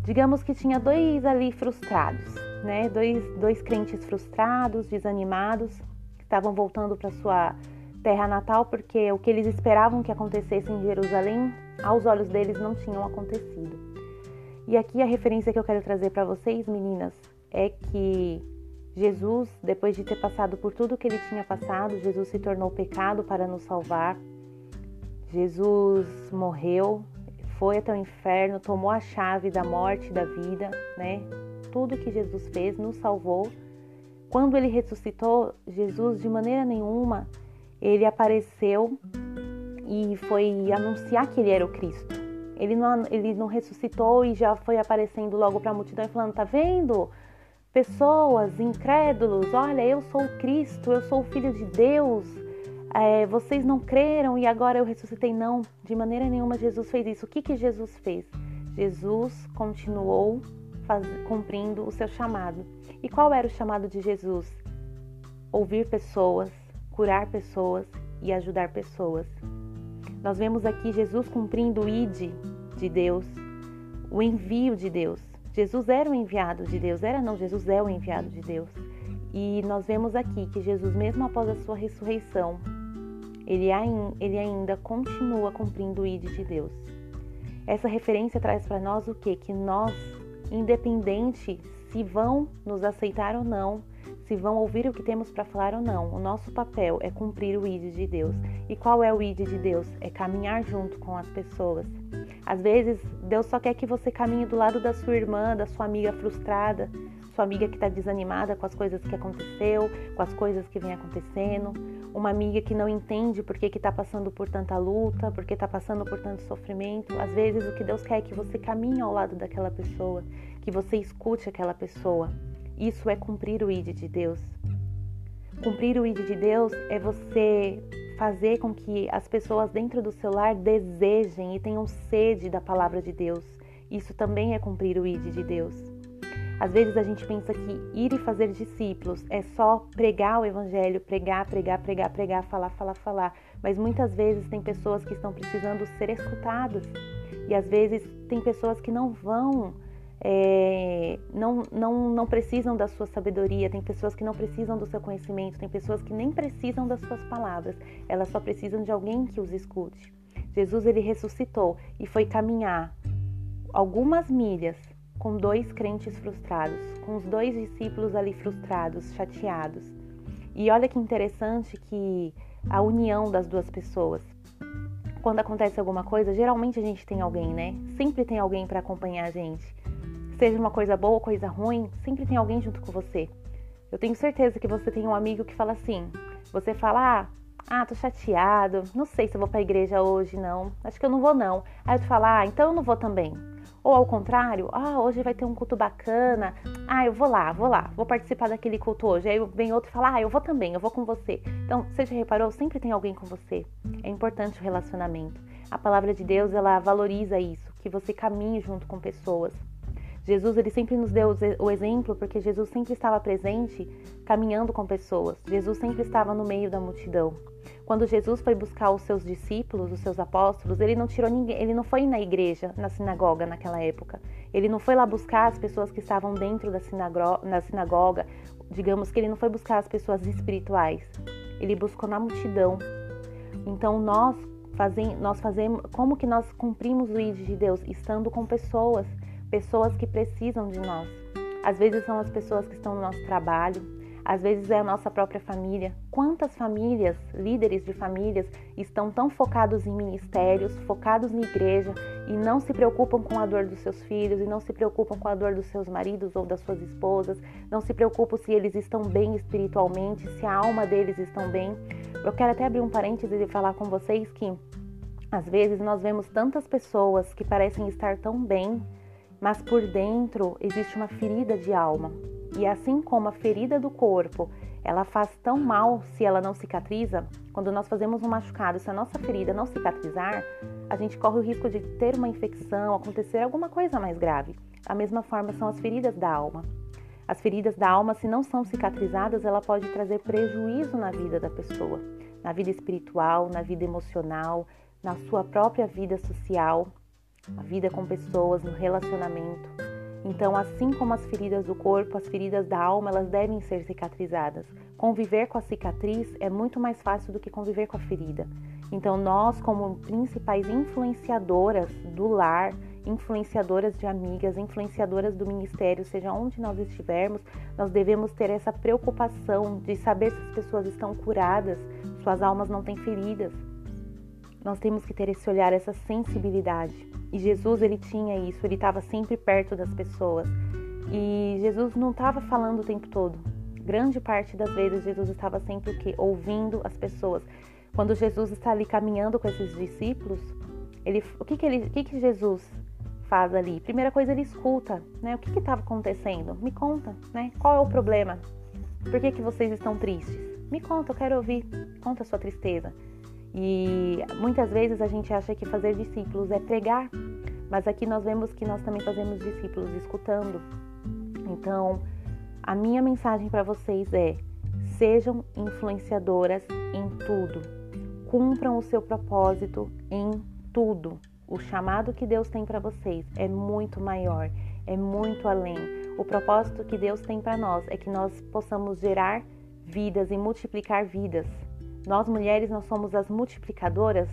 digamos que tinha dois ali frustrados, né? Dois, dois crentes frustrados, desanimados, que estavam voltando para sua terra natal porque o que eles esperavam que acontecesse em Jerusalém, aos olhos deles não tinham acontecido. E aqui a referência que eu quero trazer para vocês, meninas, é que Jesus, depois de ter passado por tudo que ele tinha passado, Jesus se tornou pecado para nos salvar. Jesus morreu, foi até o inferno, tomou a chave da morte e da vida, né? Tudo que Jesus fez nos salvou. Quando ele ressuscitou, Jesus de maneira nenhuma ele apareceu e foi anunciar que ele era o Cristo. Ele não, ele não ressuscitou e já foi aparecendo logo para a multidão e falando: tá vendo? Pessoas, incrédulos, olha, eu sou o Cristo, eu sou o Filho de Deus, é, vocês não creram e agora eu ressuscitei. Não, de maneira nenhuma Jesus fez isso. O que, que Jesus fez? Jesus continuou faz, cumprindo o seu chamado. E qual era o chamado de Jesus? Ouvir pessoas, curar pessoas e ajudar pessoas. Nós vemos aqui Jesus cumprindo o id de Deus, o envio de Deus. Jesus era o enviado de Deus, era não, Jesus é o enviado de Deus. E nós vemos aqui que Jesus, mesmo após a sua ressurreição, ele, ele ainda continua cumprindo o ID de Deus. Essa referência traz para nós o que? Que nós, independente se vão nos aceitar ou não, se vão ouvir o que temos para falar ou não, o nosso papel é cumprir o ID de Deus. E qual é o ID de Deus? É caminhar junto com as pessoas. Às vezes, Deus só quer que você caminhe do lado da sua irmã, da sua amiga frustrada, sua amiga que está desanimada com as coisas que aconteceu, com as coisas que vem acontecendo, uma amiga que não entende por que está passando por tanta luta, porque está passando por tanto sofrimento. Às vezes o que Deus quer é que você caminhe ao lado daquela pessoa, que você escute aquela pessoa. Isso é cumprir o ID de Deus. Cumprir o ID de Deus é você fazer com que as pessoas dentro do seu lar desejem e tenham sede da palavra de Deus. Isso também é cumprir o ID de Deus. Às vezes a gente pensa que ir e fazer discípulos é só pregar o evangelho, pregar, pregar, pregar, pregar, falar, falar, falar. Mas muitas vezes tem pessoas que estão precisando ser escutadas. E às vezes tem pessoas que não vão, é, não, não, não precisam da sua sabedoria, tem pessoas que não precisam do seu conhecimento, tem pessoas que nem precisam das suas palavras, elas só precisam de alguém que os escute. Jesus ele ressuscitou e foi caminhar algumas milhas com dois crentes frustrados, com os dois discípulos ali frustrados, chateados. E olha que interessante que a união das duas pessoas. Quando acontece alguma coisa, geralmente a gente tem alguém, né? Sempre tem alguém para acompanhar a gente. seja uma coisa boa ou coisa ruim, sempre tem alguém junto com você. Eu tenho certeza que você tem um amigo que fala assim: você fala, ah, ah, tô chateado, não sei se eu vou pra igreja hoje, não. Acho que eu não vou, não. Aí tu fala, ah, então eu não vou também. Ou ao contrário, ah, hoje vai ter um culto bacana. Ah, eu vou lá, vou lá, vou participar daquele culto hoje. Aí vem outro e fala, ah, eu vou também, eu vou com você. Então, você já reparou? Sempre tem alguém com você. É importante o relacionamento. A palavra de Deus, ela valoriza isso, que você caminhe junto com pessoas. Jesus ele sempre nos deu o exemplo porque Jesus sempre estava presente, caminhando com pessoas. Jesus sempre estava no meio da multidão. Quando Jesus foi buscar os seus discípulos, os seus apóstolos, ele não tirou ninguém, ele não foi na igreja, na sinagoga naquela época. Ele não foi lá buscar as pessoas que estavam dentro da sinagoga, na sinagoga. Digamos que ele não foi buscar as pessoas espirituais. Ele buscou na multidão. Então nós fazemos, nós fazemos, como que nós cumprimos o ID de Deus? Estando com pessoas pessoas que precisam de nós. Às vezes são as pessoas que estão no nosso trabalho, às vezes é a nossa própria família. Quantas famílias, líderes de famílias, estão tão focados em ministérios, focados na igreja e não se preocupam com a dor dos seus filhos, e não se preocupam com a dor dos seus maridos ou das suas esposas, não se preocupam se eles estão bem espiritualmente, se a alma deles estão bem. Eu quero até abrir um parênteses e falar com vocês que às vezes nós vemos tantas pessoas que parecem estar tão bem, mas por dentro existe uma ferida de alma. E assim como a ferida do corpo, ela faz tão mal se ela não cicatriza, quando nós fazemos um machucado, se a nossa ferida não cicatrizar, a gente corre o risco de ter uma infecção, acontecer alguma coisa mais grave. Da mesma forma são as feridas da alma. As feridas da alma, se não são cicatrizadas, ela pode trazer prejuízo na vida da pessoa, na vida espiritual, na vida emocional, na sua própria vida social, a vida com pessoas, no relacionamento. Então, assim como as feridas do corpo, as feridas da alma, elas devem ser cicatrizadas. Conviver com a cicatriz é muito mais fácil do que conviver com a ferida. Então, nós, como principais influenciadoras do lar, influenciadoras de amigas, influenciadoras do ministério, seja onde nós estivermos, nós devemos ter essa preocupação de saber se as pessoas estão curadas, suas almas não têm feridas. Nós temos que ter esse olhar, essa sensibilidade. E Jesus, ele tinha isso, ele estava sempre perto das pessoas. E Jesus não estava falando o tempo todo. Grande parte das vezes Jesus estava sempre o quê? Ouvindo as pessoas. Quando Jesus está ali caminhando com esses discípulos, ele, o que que, ele, o que que Jesus faz ali? Primeira coisa, ele escuta, né? O que estava acontecendo? Me conta, né? Qual é o problema? Por que, que vocês estão tristes? Me conta, eu quero ouvir. Conta a sua tristeza. E muitas vezes a gente acha que fazer discípulos é pregar, mas aqui nós vemos que nós também fazemos discípulos escutando. Então, a minha mensagem para vocês é: sejam influenciadoras em tudo. Cumpram o seu propósito em tudo. O chamado que Deus tem para vocês é muito maior, é muito além. O propósito que Deus tem para nós é que nós possamos gerar vidas e multiplicar vidas. Nós mulheres nós somos as multiplicadoras,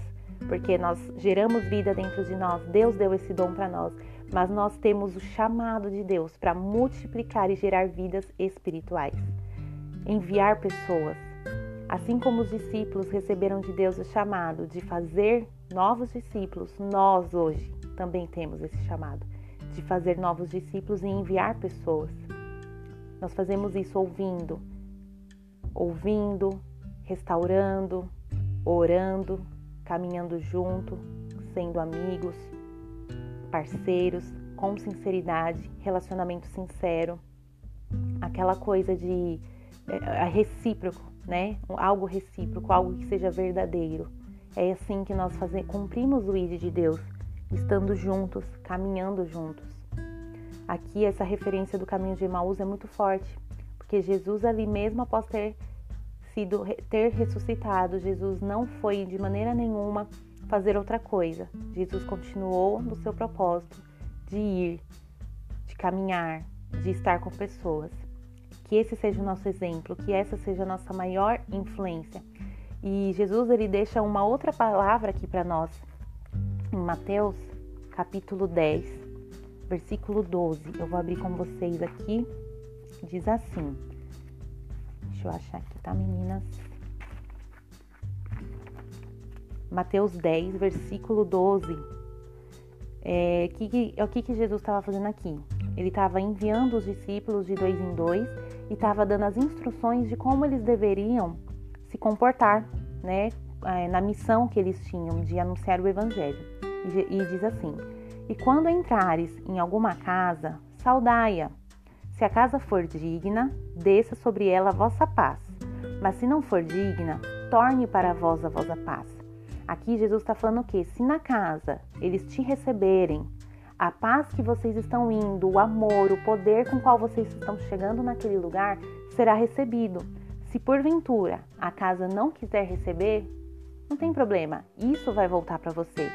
porque nós geramos vida dentro de nós. Deus deu esse dom para nós, mas nós temos o chamado de Deus para multiplicar e gerar vidas espirituais. Enviar pessoas. Assim como os discípulos receberam de Deus o chamado de fazer novos discípulos, nós hoje também temos esse chamado de fazer novos discípulos e enviar pessoas. Nós fazemos isso ouvindo, ouvindo, restaurando, orando, caminhando junto, sendo amigos, parceiros, com sinceridade, relacionamento sincero, aquela coisa de é, recíproco, né? Algo recíproco, algo que seja verdadeiro. É assim que nós cumprimos o ID de Deus, estando juntos, caminhando juntos. Aqui essa referência do caminho de Emaús é muito forte, porque Jesus ali mesmo após ter sido ter ressuscitado, Jesus não foi de maneira nenhuma fazer outra coisa. Jesus continuou no seu propósito de ir, de caminhar, de estar com pessoas. Que esse seja o nosso exemplo, que essa seja a nossa maior influência. E Jesus ele deixa uma outra palavra aqui para nós em Mateus, capítulo 10, versículo 12. Eu vou abrir com vocês aqui. Diz assim: Deixa eu achar aqui, tá, meninas? Mateus 10, versículo 12. É, que, que, é o que, que Jesus estava fazendo aqui? ele estava enviando os discípulos de dois em dois e estava dando as instruções de como eles deveriam se comportar, né, eh, na missão que eles tinham de anunciar o evangelho. E, e diz assim: E quando entrares em alguma casa, saudai-a. Se a casa for digna, desça sobre ela a vossa paz. Mas se não for digna, torne para vós a vossa paz. Aqui Jesus está falando o quê? Se na casa eles te receberem, a paz que vocês estão indo, o amor, o poder com qual vocês estão chegando naquele lugar será recebido. Se porventura a casa não quiser receber, não tem problema, isso vai voltar para você.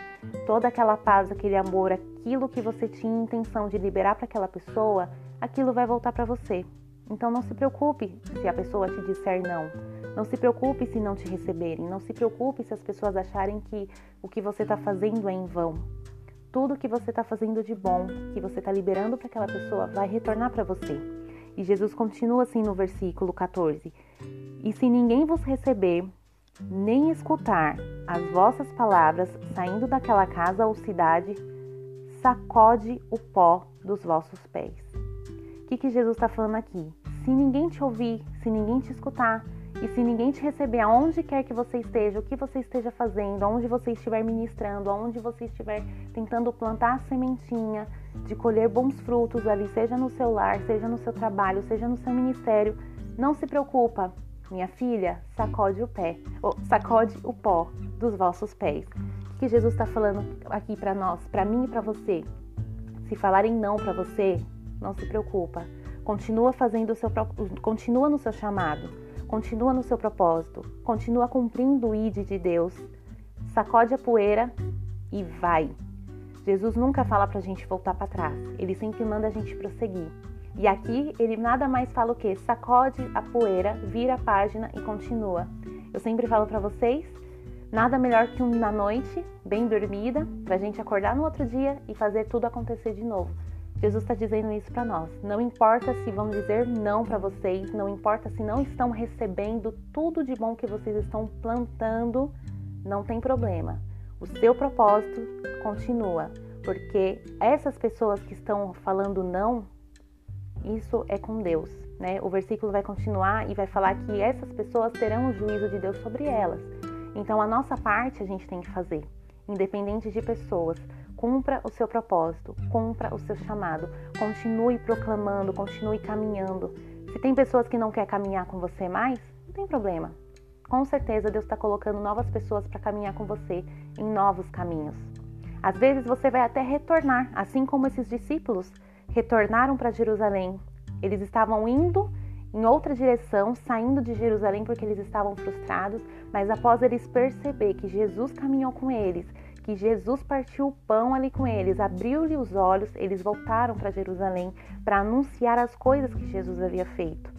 Toda aquela paz, aquele amor, aquilo que você tinha intenção de liberar para aquela pessoa, aquilo vai voltar para você. Então não se preocupe se a pessoa te disser não. Não se preocupe se não te receberem. Não se preocupe se as pessoas acharem que o que você está fazendo é em vão. Tudo que você está fazendo de bom, que você está liberando para aquela pessoa, vai retornar para você. E Jesus continua assim no versículo 14: E se ninguém vos receber, nem escutar as vossas palavras saindo daquela casa ou cidade, sacode o pó dos vossos pés. Que, que Jesus está falando aqui? Se ninguém te ouvir, se ninguém te escutar, e se ninguém te receber aonde quer que você esteja, o que você esteja fazendo, aonde você estiver ministrando, aonde você estiver tentando plantar a sementinha de colher bons frutos ali, seja no seu lar, seja no seu trabalho, seja no seu ministério, não se preocupa, minha filha, sacode o pé, ou sacode o pó dos vossos pés. O que Jesus está falando aqui para nós, para mim e para você? Se falarem não para você, não se preocupa. Continua fazendo o seu continua no seu chamado, continua no seu propósito, continua cumprindo o id de Deus. Sacode a poeira e vai. Jesus nunca fala para a gente voltar para trás. Ele sempre manda a gente prosseguir. E aqui ele nada mais fala o que? Sacode a poeira, vira a página e continua. Eu sempre falo para vocês, nada melhor que uma noite bem dormida para a gente acordar no outro dia e fazer tudo acontecer de novo. Jesus está dizendo isso para nós. Não importa se vão dizer não para vocês, não importa se não estão recebendo tudo de bom que vocês estão plantando, não tem problema. O seu propósito continua, porque essas pessoas que estão falando não isso é com Deus. Né? O versículo vai continuar e vai falar que essas pessoas terão o juízo de Deus sobre elas. Então, a nossa parte a gente tem que fazer, independente de pessoas. Cumpra o seu propósito, cumpra o seu chamado, continue proclamando, continue caminhando. Se tem pessoas que não querem caminhar com você mais, não tem problema. Com certeza Deus está colocando novas pessoas para caminhar com você em novos caminhos. Às vezes você vai até retornar, assim como esses discípulos retornaram para Jerusalém. Eles estavam indo em outra direção, saindo de Jerusalém porque eles estavam frustrados, mas após eles perceber que Jesus caminhou com eles, que Jesus partiu o pão ali com eles, abriu-lhe os olhos, eles voltaram para Jerusalém para anunciar as coisas que Jesus havia feito.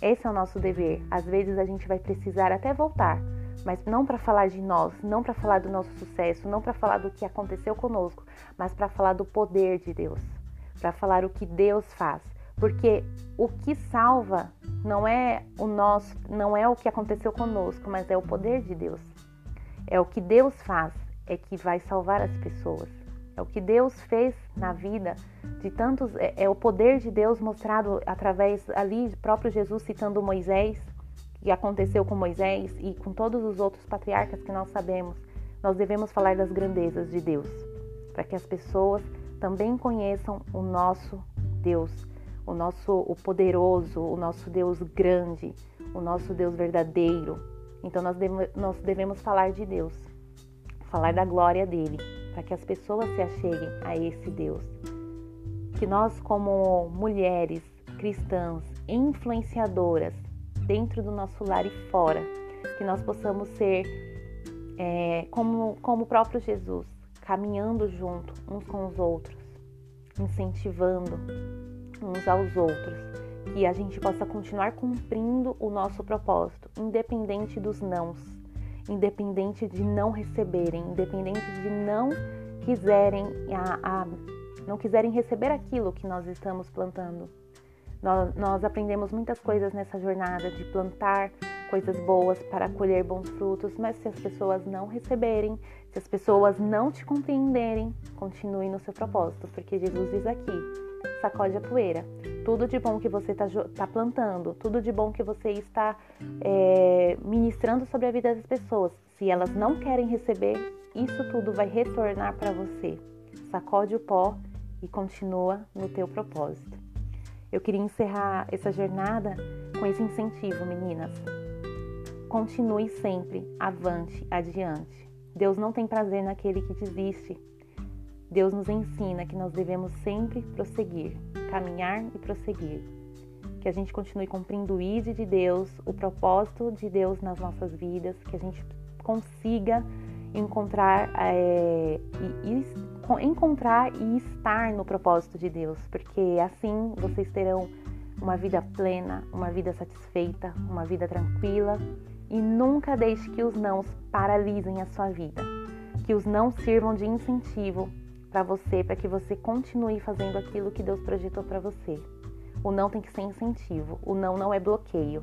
Esse é o nosso dever. Às vezes a gente vai precisar até voltar, mas não para falar de nós, não para falar do nosso sucesso, não para falar do que aconteceu conosco, mas para falar do poder de Deus para falar o que Deus faz, porque o que salva não é o nosso, não é o que aconteceu conosco, mas é o poder de Deus. É o que Deus faz, é que vai salvar as pessoas. É o que Deus fez na vida de tantos, é, é o poder de Deus mostrado através ali próprio Jesus citando Moisés, que aconteceu com Moisés e com todos os outros patriarcas que nós sabemos. Nós devemos falar das grandezas de Deus, para que as pessoas também conheçam o nosso Deus, o nosso o poderoso, o nosso Deus grande, o nosso Deus verdadeiro. Então nós, deve, nós devemos falar de Deus, falar da glória dele, para que as pessoas se acheguem a esse Deus. Que nós, como mulheres cristãs, influenciadoras, dentro do nosso lar e fora, que nós possamos ser é, como, como o próprio Jesus, caminhando junto uns com os outros, incentivando uns aos outros, que a gente possa continuar cumprindo o nosso propósito, independente dos nãos, independente de não receberem, independente de não quiserem a, a não quiserem receber aquilo que nós estamos plantando. Nós, nós aprendemos muitas coisas nessa jornada de plantar coisas boas para colher bons frutos, mas se as pessoas não receberem, se as pessoas não te compreenderem, continue no seu propósito, porque Jesus diz aqui: sacode a poeira. Tudo de bom que você está tá plantando, tudo de bom que você está é, ministrando sobre a vida das pessoas, se elas não querem receber, isso tudo vai retornar para você. Sacode o pó e continua no teu propósito. Eu queria encerrar essa jornada com esse incentivo, meninas. Continue sempre, avante, adiante. Deus não tem prazer naquele que desiste. Deus nos ensina que nós devemos sempre prosseguir, caminhar e prosseguir. Que a gente continue cumprindo o ID de Deus, o propósito de Deus nas nossas vidas, que a gente consiga encontrar, é, e, e, encontrar e estar no propósito de Deus, porque assim vocês terão uma vida plena, uma vida satisfeita, uma vida tranquila e nunca deixe que os nãos paralisem a sua vida. Que os não sirvam de incentivo para você, para que você continue fazendo aquilo que Deus projetou para você. O não tem que ser incentivo, o não não é bloqueio.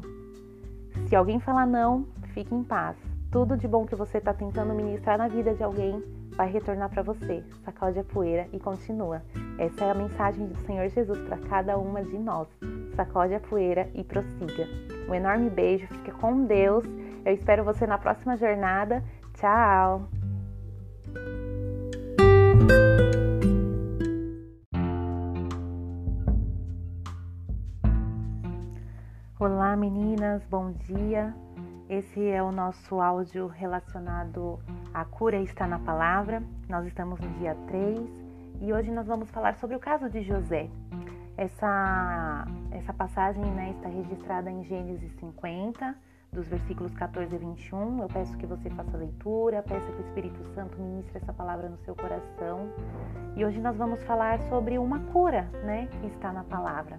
Se alguém falar não, fique em paz. Tudo de bom que você está tentando ministrar na vida de alguém vai retornar para você. Sacode a poeira e continua. Essa é a mensagem do Senhor Jesus para cada uma de nós. Sacode a poeira e prossiga. Um enorme beijo, fica com Deus. Eu espero você na próxima jornada. Tchau! Olá meninas, bom dia. Esse é o nosso áudio relacionado à cura está na palavra. Nós estamos no dia 3 e hoje nós vamos falar sobre o caso de José. Essa, essa passagem né, está registrada em Gênesis 50, dos versículos 14 a 21. Eu peço que você faça a leitura, peço que o Espírito Santo ministre essa palavra no seu coração. E hoje nós vamos falar sobre uma cura né, que está na palavra.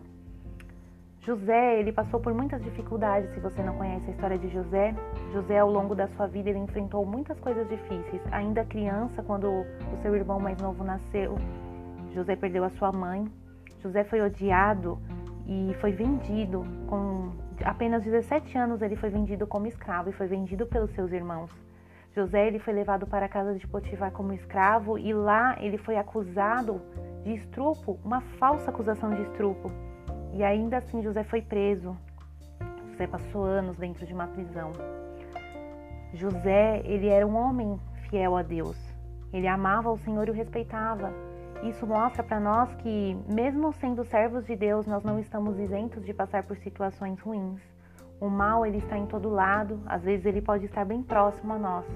José, ele passou por muitas dificuldades, se você não conhece a história de José. José, ao longo da sua vida, ele enfrentou muitas coisas difíceis. Ainda criança, quando o seu irmão mais novo nasceu, José perdeu a sua mãe. José foi odiado e foi vendido com apenas 17 anos, ele foi vendido como escravo e foi vendido pelos seus irmãos. José ele foi levado para a casa de Potifar como escravo e lá ele foi acusado de estrupo, uma falsa acusação de estrupo. E ainda assim José foi preso. José passou anos dentro de uma prisão. José, ele era um homem fiel a Deus. Ele amava o Senhor e o respeitava. Isso mostra para nós que, mesmo sendo servos de Deus, nós não estamos isentos de passar por situações ruins. O mal ele está em todo lado, às vezes ele pode estar bem próximo a nós.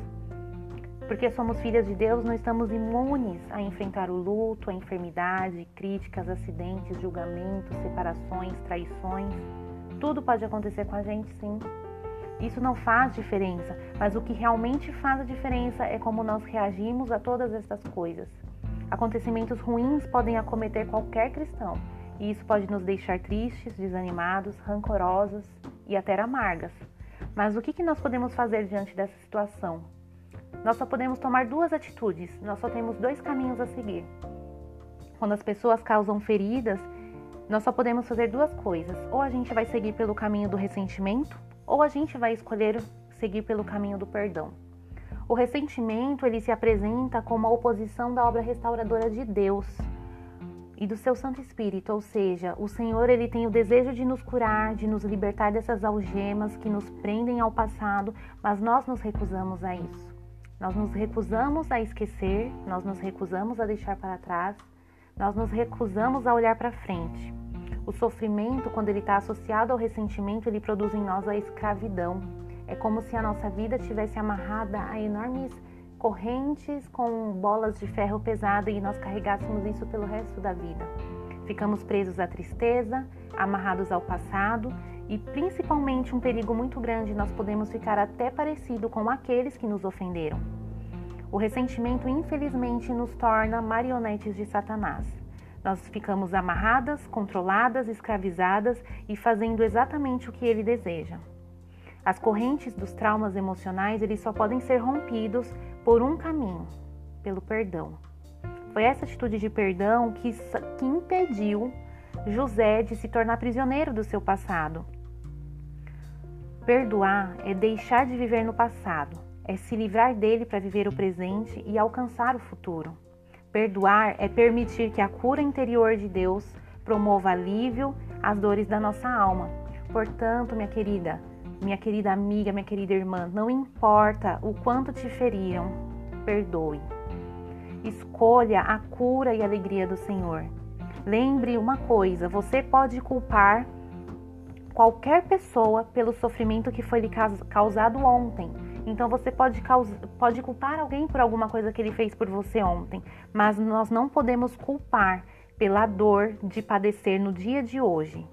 Porque somos filhas de Deus, não estamos imunes a enfrentar o luto, a enfermidade, críticas, acidentes, julgamentos, separações, traições. Tudo pode acontecer com a gente, sim. Isso não faz diferença, mas o que realmente faz a diferença é como nós reagimos a todas essas coisas. Acontecimentos ruins podem acometer qualquer cristão, e isso pode nos deixar tristes, desanimados, rancorosos e até amargas. Mas o que nós podemos fazer diante dessa situação? Nós só podemos tomar duas atitudes, nós só temos dois caminhos a seguir. Quando as pessoas causam feridas, nós só podemos fazer duas coisas: ou a gente vai seguir pelo caminho do ressentimento, ou a gente vai escolher seguir pelo caminho do perdão. O ressentimento ele se apresenta como a oposição da obra restauradora de Deus e do seu Santo Espírito, ou seja, o Senhor ele tem o desejo de nos curar, de nos libertar dessas algemas que nos prendem ao passado, mas nós nos recusamos a isso. Nós nos recusamos a esquecer, nós nos recusamos a deixar para trás, nós nos recusamos a olhar para frente. O sofrimento, quando ele está associado ao ressentimento, ele produz em nós a escravidão. É como se a nossa vida tivesse amarrada a enormes correntes com bolas de ferro pesada e nós carregássemos isso pelo resto da vida. Ficamos presos à tristeza, amarrados ao passado e principalmente um perigo muito grande, nós podemos ficar até parecido com aqueles que nos ofenderam. O ressentimento, infelizmente, nos torna marionetes de Satanás. Nós ficamos amarradas, controladas, escravizadas e fazendo exatamente o que ele deseja. As correntes dos traumas emocionais, eles só podem ser rompidos por um caminho, pelo perdão. Foi essa atitude de perdão que, que impediu José de se tornar prisioneiro do seu passado Perdoar é deixar de viver no passado, é se livrar dele para viver o presente e alcançar o futuro. Perdoar é permitir que a cura interior de Deus promova alívio às dores da nossa alma. Portanto, minha querida, minha querida amiga, minha querida irmã, não importa o quanto te feriram, perdoe. Escolha a cura e alegria do Senhor. Lembre uma coisa: você pode culpar qualquer pessoa pelo sofrimento que foi lhe causado ontem. Então você pode, pode culpar alguém por alguma coisa que ele fez por você ontem, mas nós não podemos culpar pela dor de padecer no dia de hoje.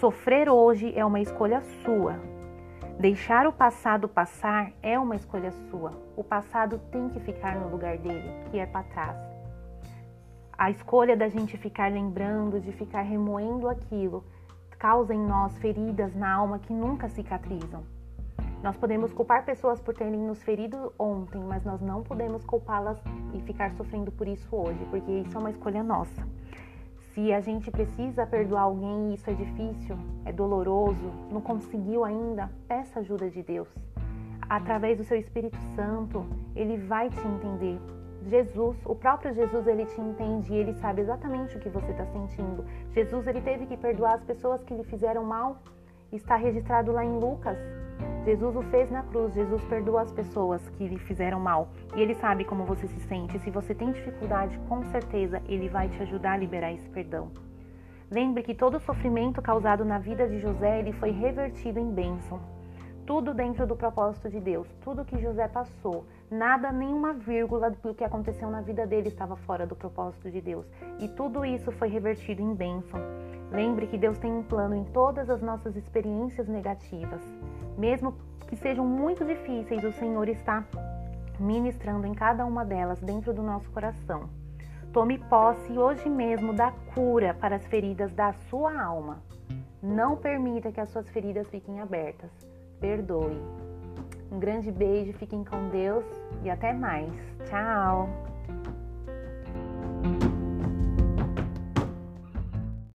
Sofrer hoje é uma escolha sua. Deixar o passado passar é uma escolha sua. O passado tem que ficar no lugar dele, que é para trás. A escolha da gente ficar lembrando, de ficar remoendo aquilo, causa em nós feridas na alma que nunca cicatrizam. Nós podemos culpar pessoas por terem nos ferido ontem, mas nós não podemos culpá-las e ficar sofrendo por isso hoje, porque isso é uma escolha nossa. Se a gente precisa perdoar alguém e isso é difícil, é doloroso, não conseguiu ainda, peça ajuda de Deus. Através do seu Espírito Santo, ele vai te entender. Jesus, o próprio Jesus, ele te entende e ele sabe exatamente o que você está sentindo. Jesus, ele teve que perdoar as pessoas que lhe fizeram mal. Está registrado lá em Lucas Jesus o fez na cruz, Jesus perdoa as pessoas que lhe fizeram mal e ele sabe como você se sente. Se você tem dificuldade, com certeza ele vai te ajudar a liberar esse perdão. Lembre que todo sofrimento causado na vida de José ele foi revertido em bênção. Tudo dentro do propósito de Deus, tudo que José passou, nada, nenhuma vírgula do que aconteceu na vida dele estava fora do propósito de Deus. E tudo isso foi revertido em bênção. Lembre que Deus tem um plano em todas as nossas experiências negativas. Mesmo que sejam muito difíceis, o Senhor está ministrando em cada uma delas dentro do nosso coração. Tome posse hoje mesmo da cura para as feridas da sua alma. Não permita que as suas feridas fiquem abertas. Perdoe. Um grande beijo, fiquem com Deus e até mais. Tchau!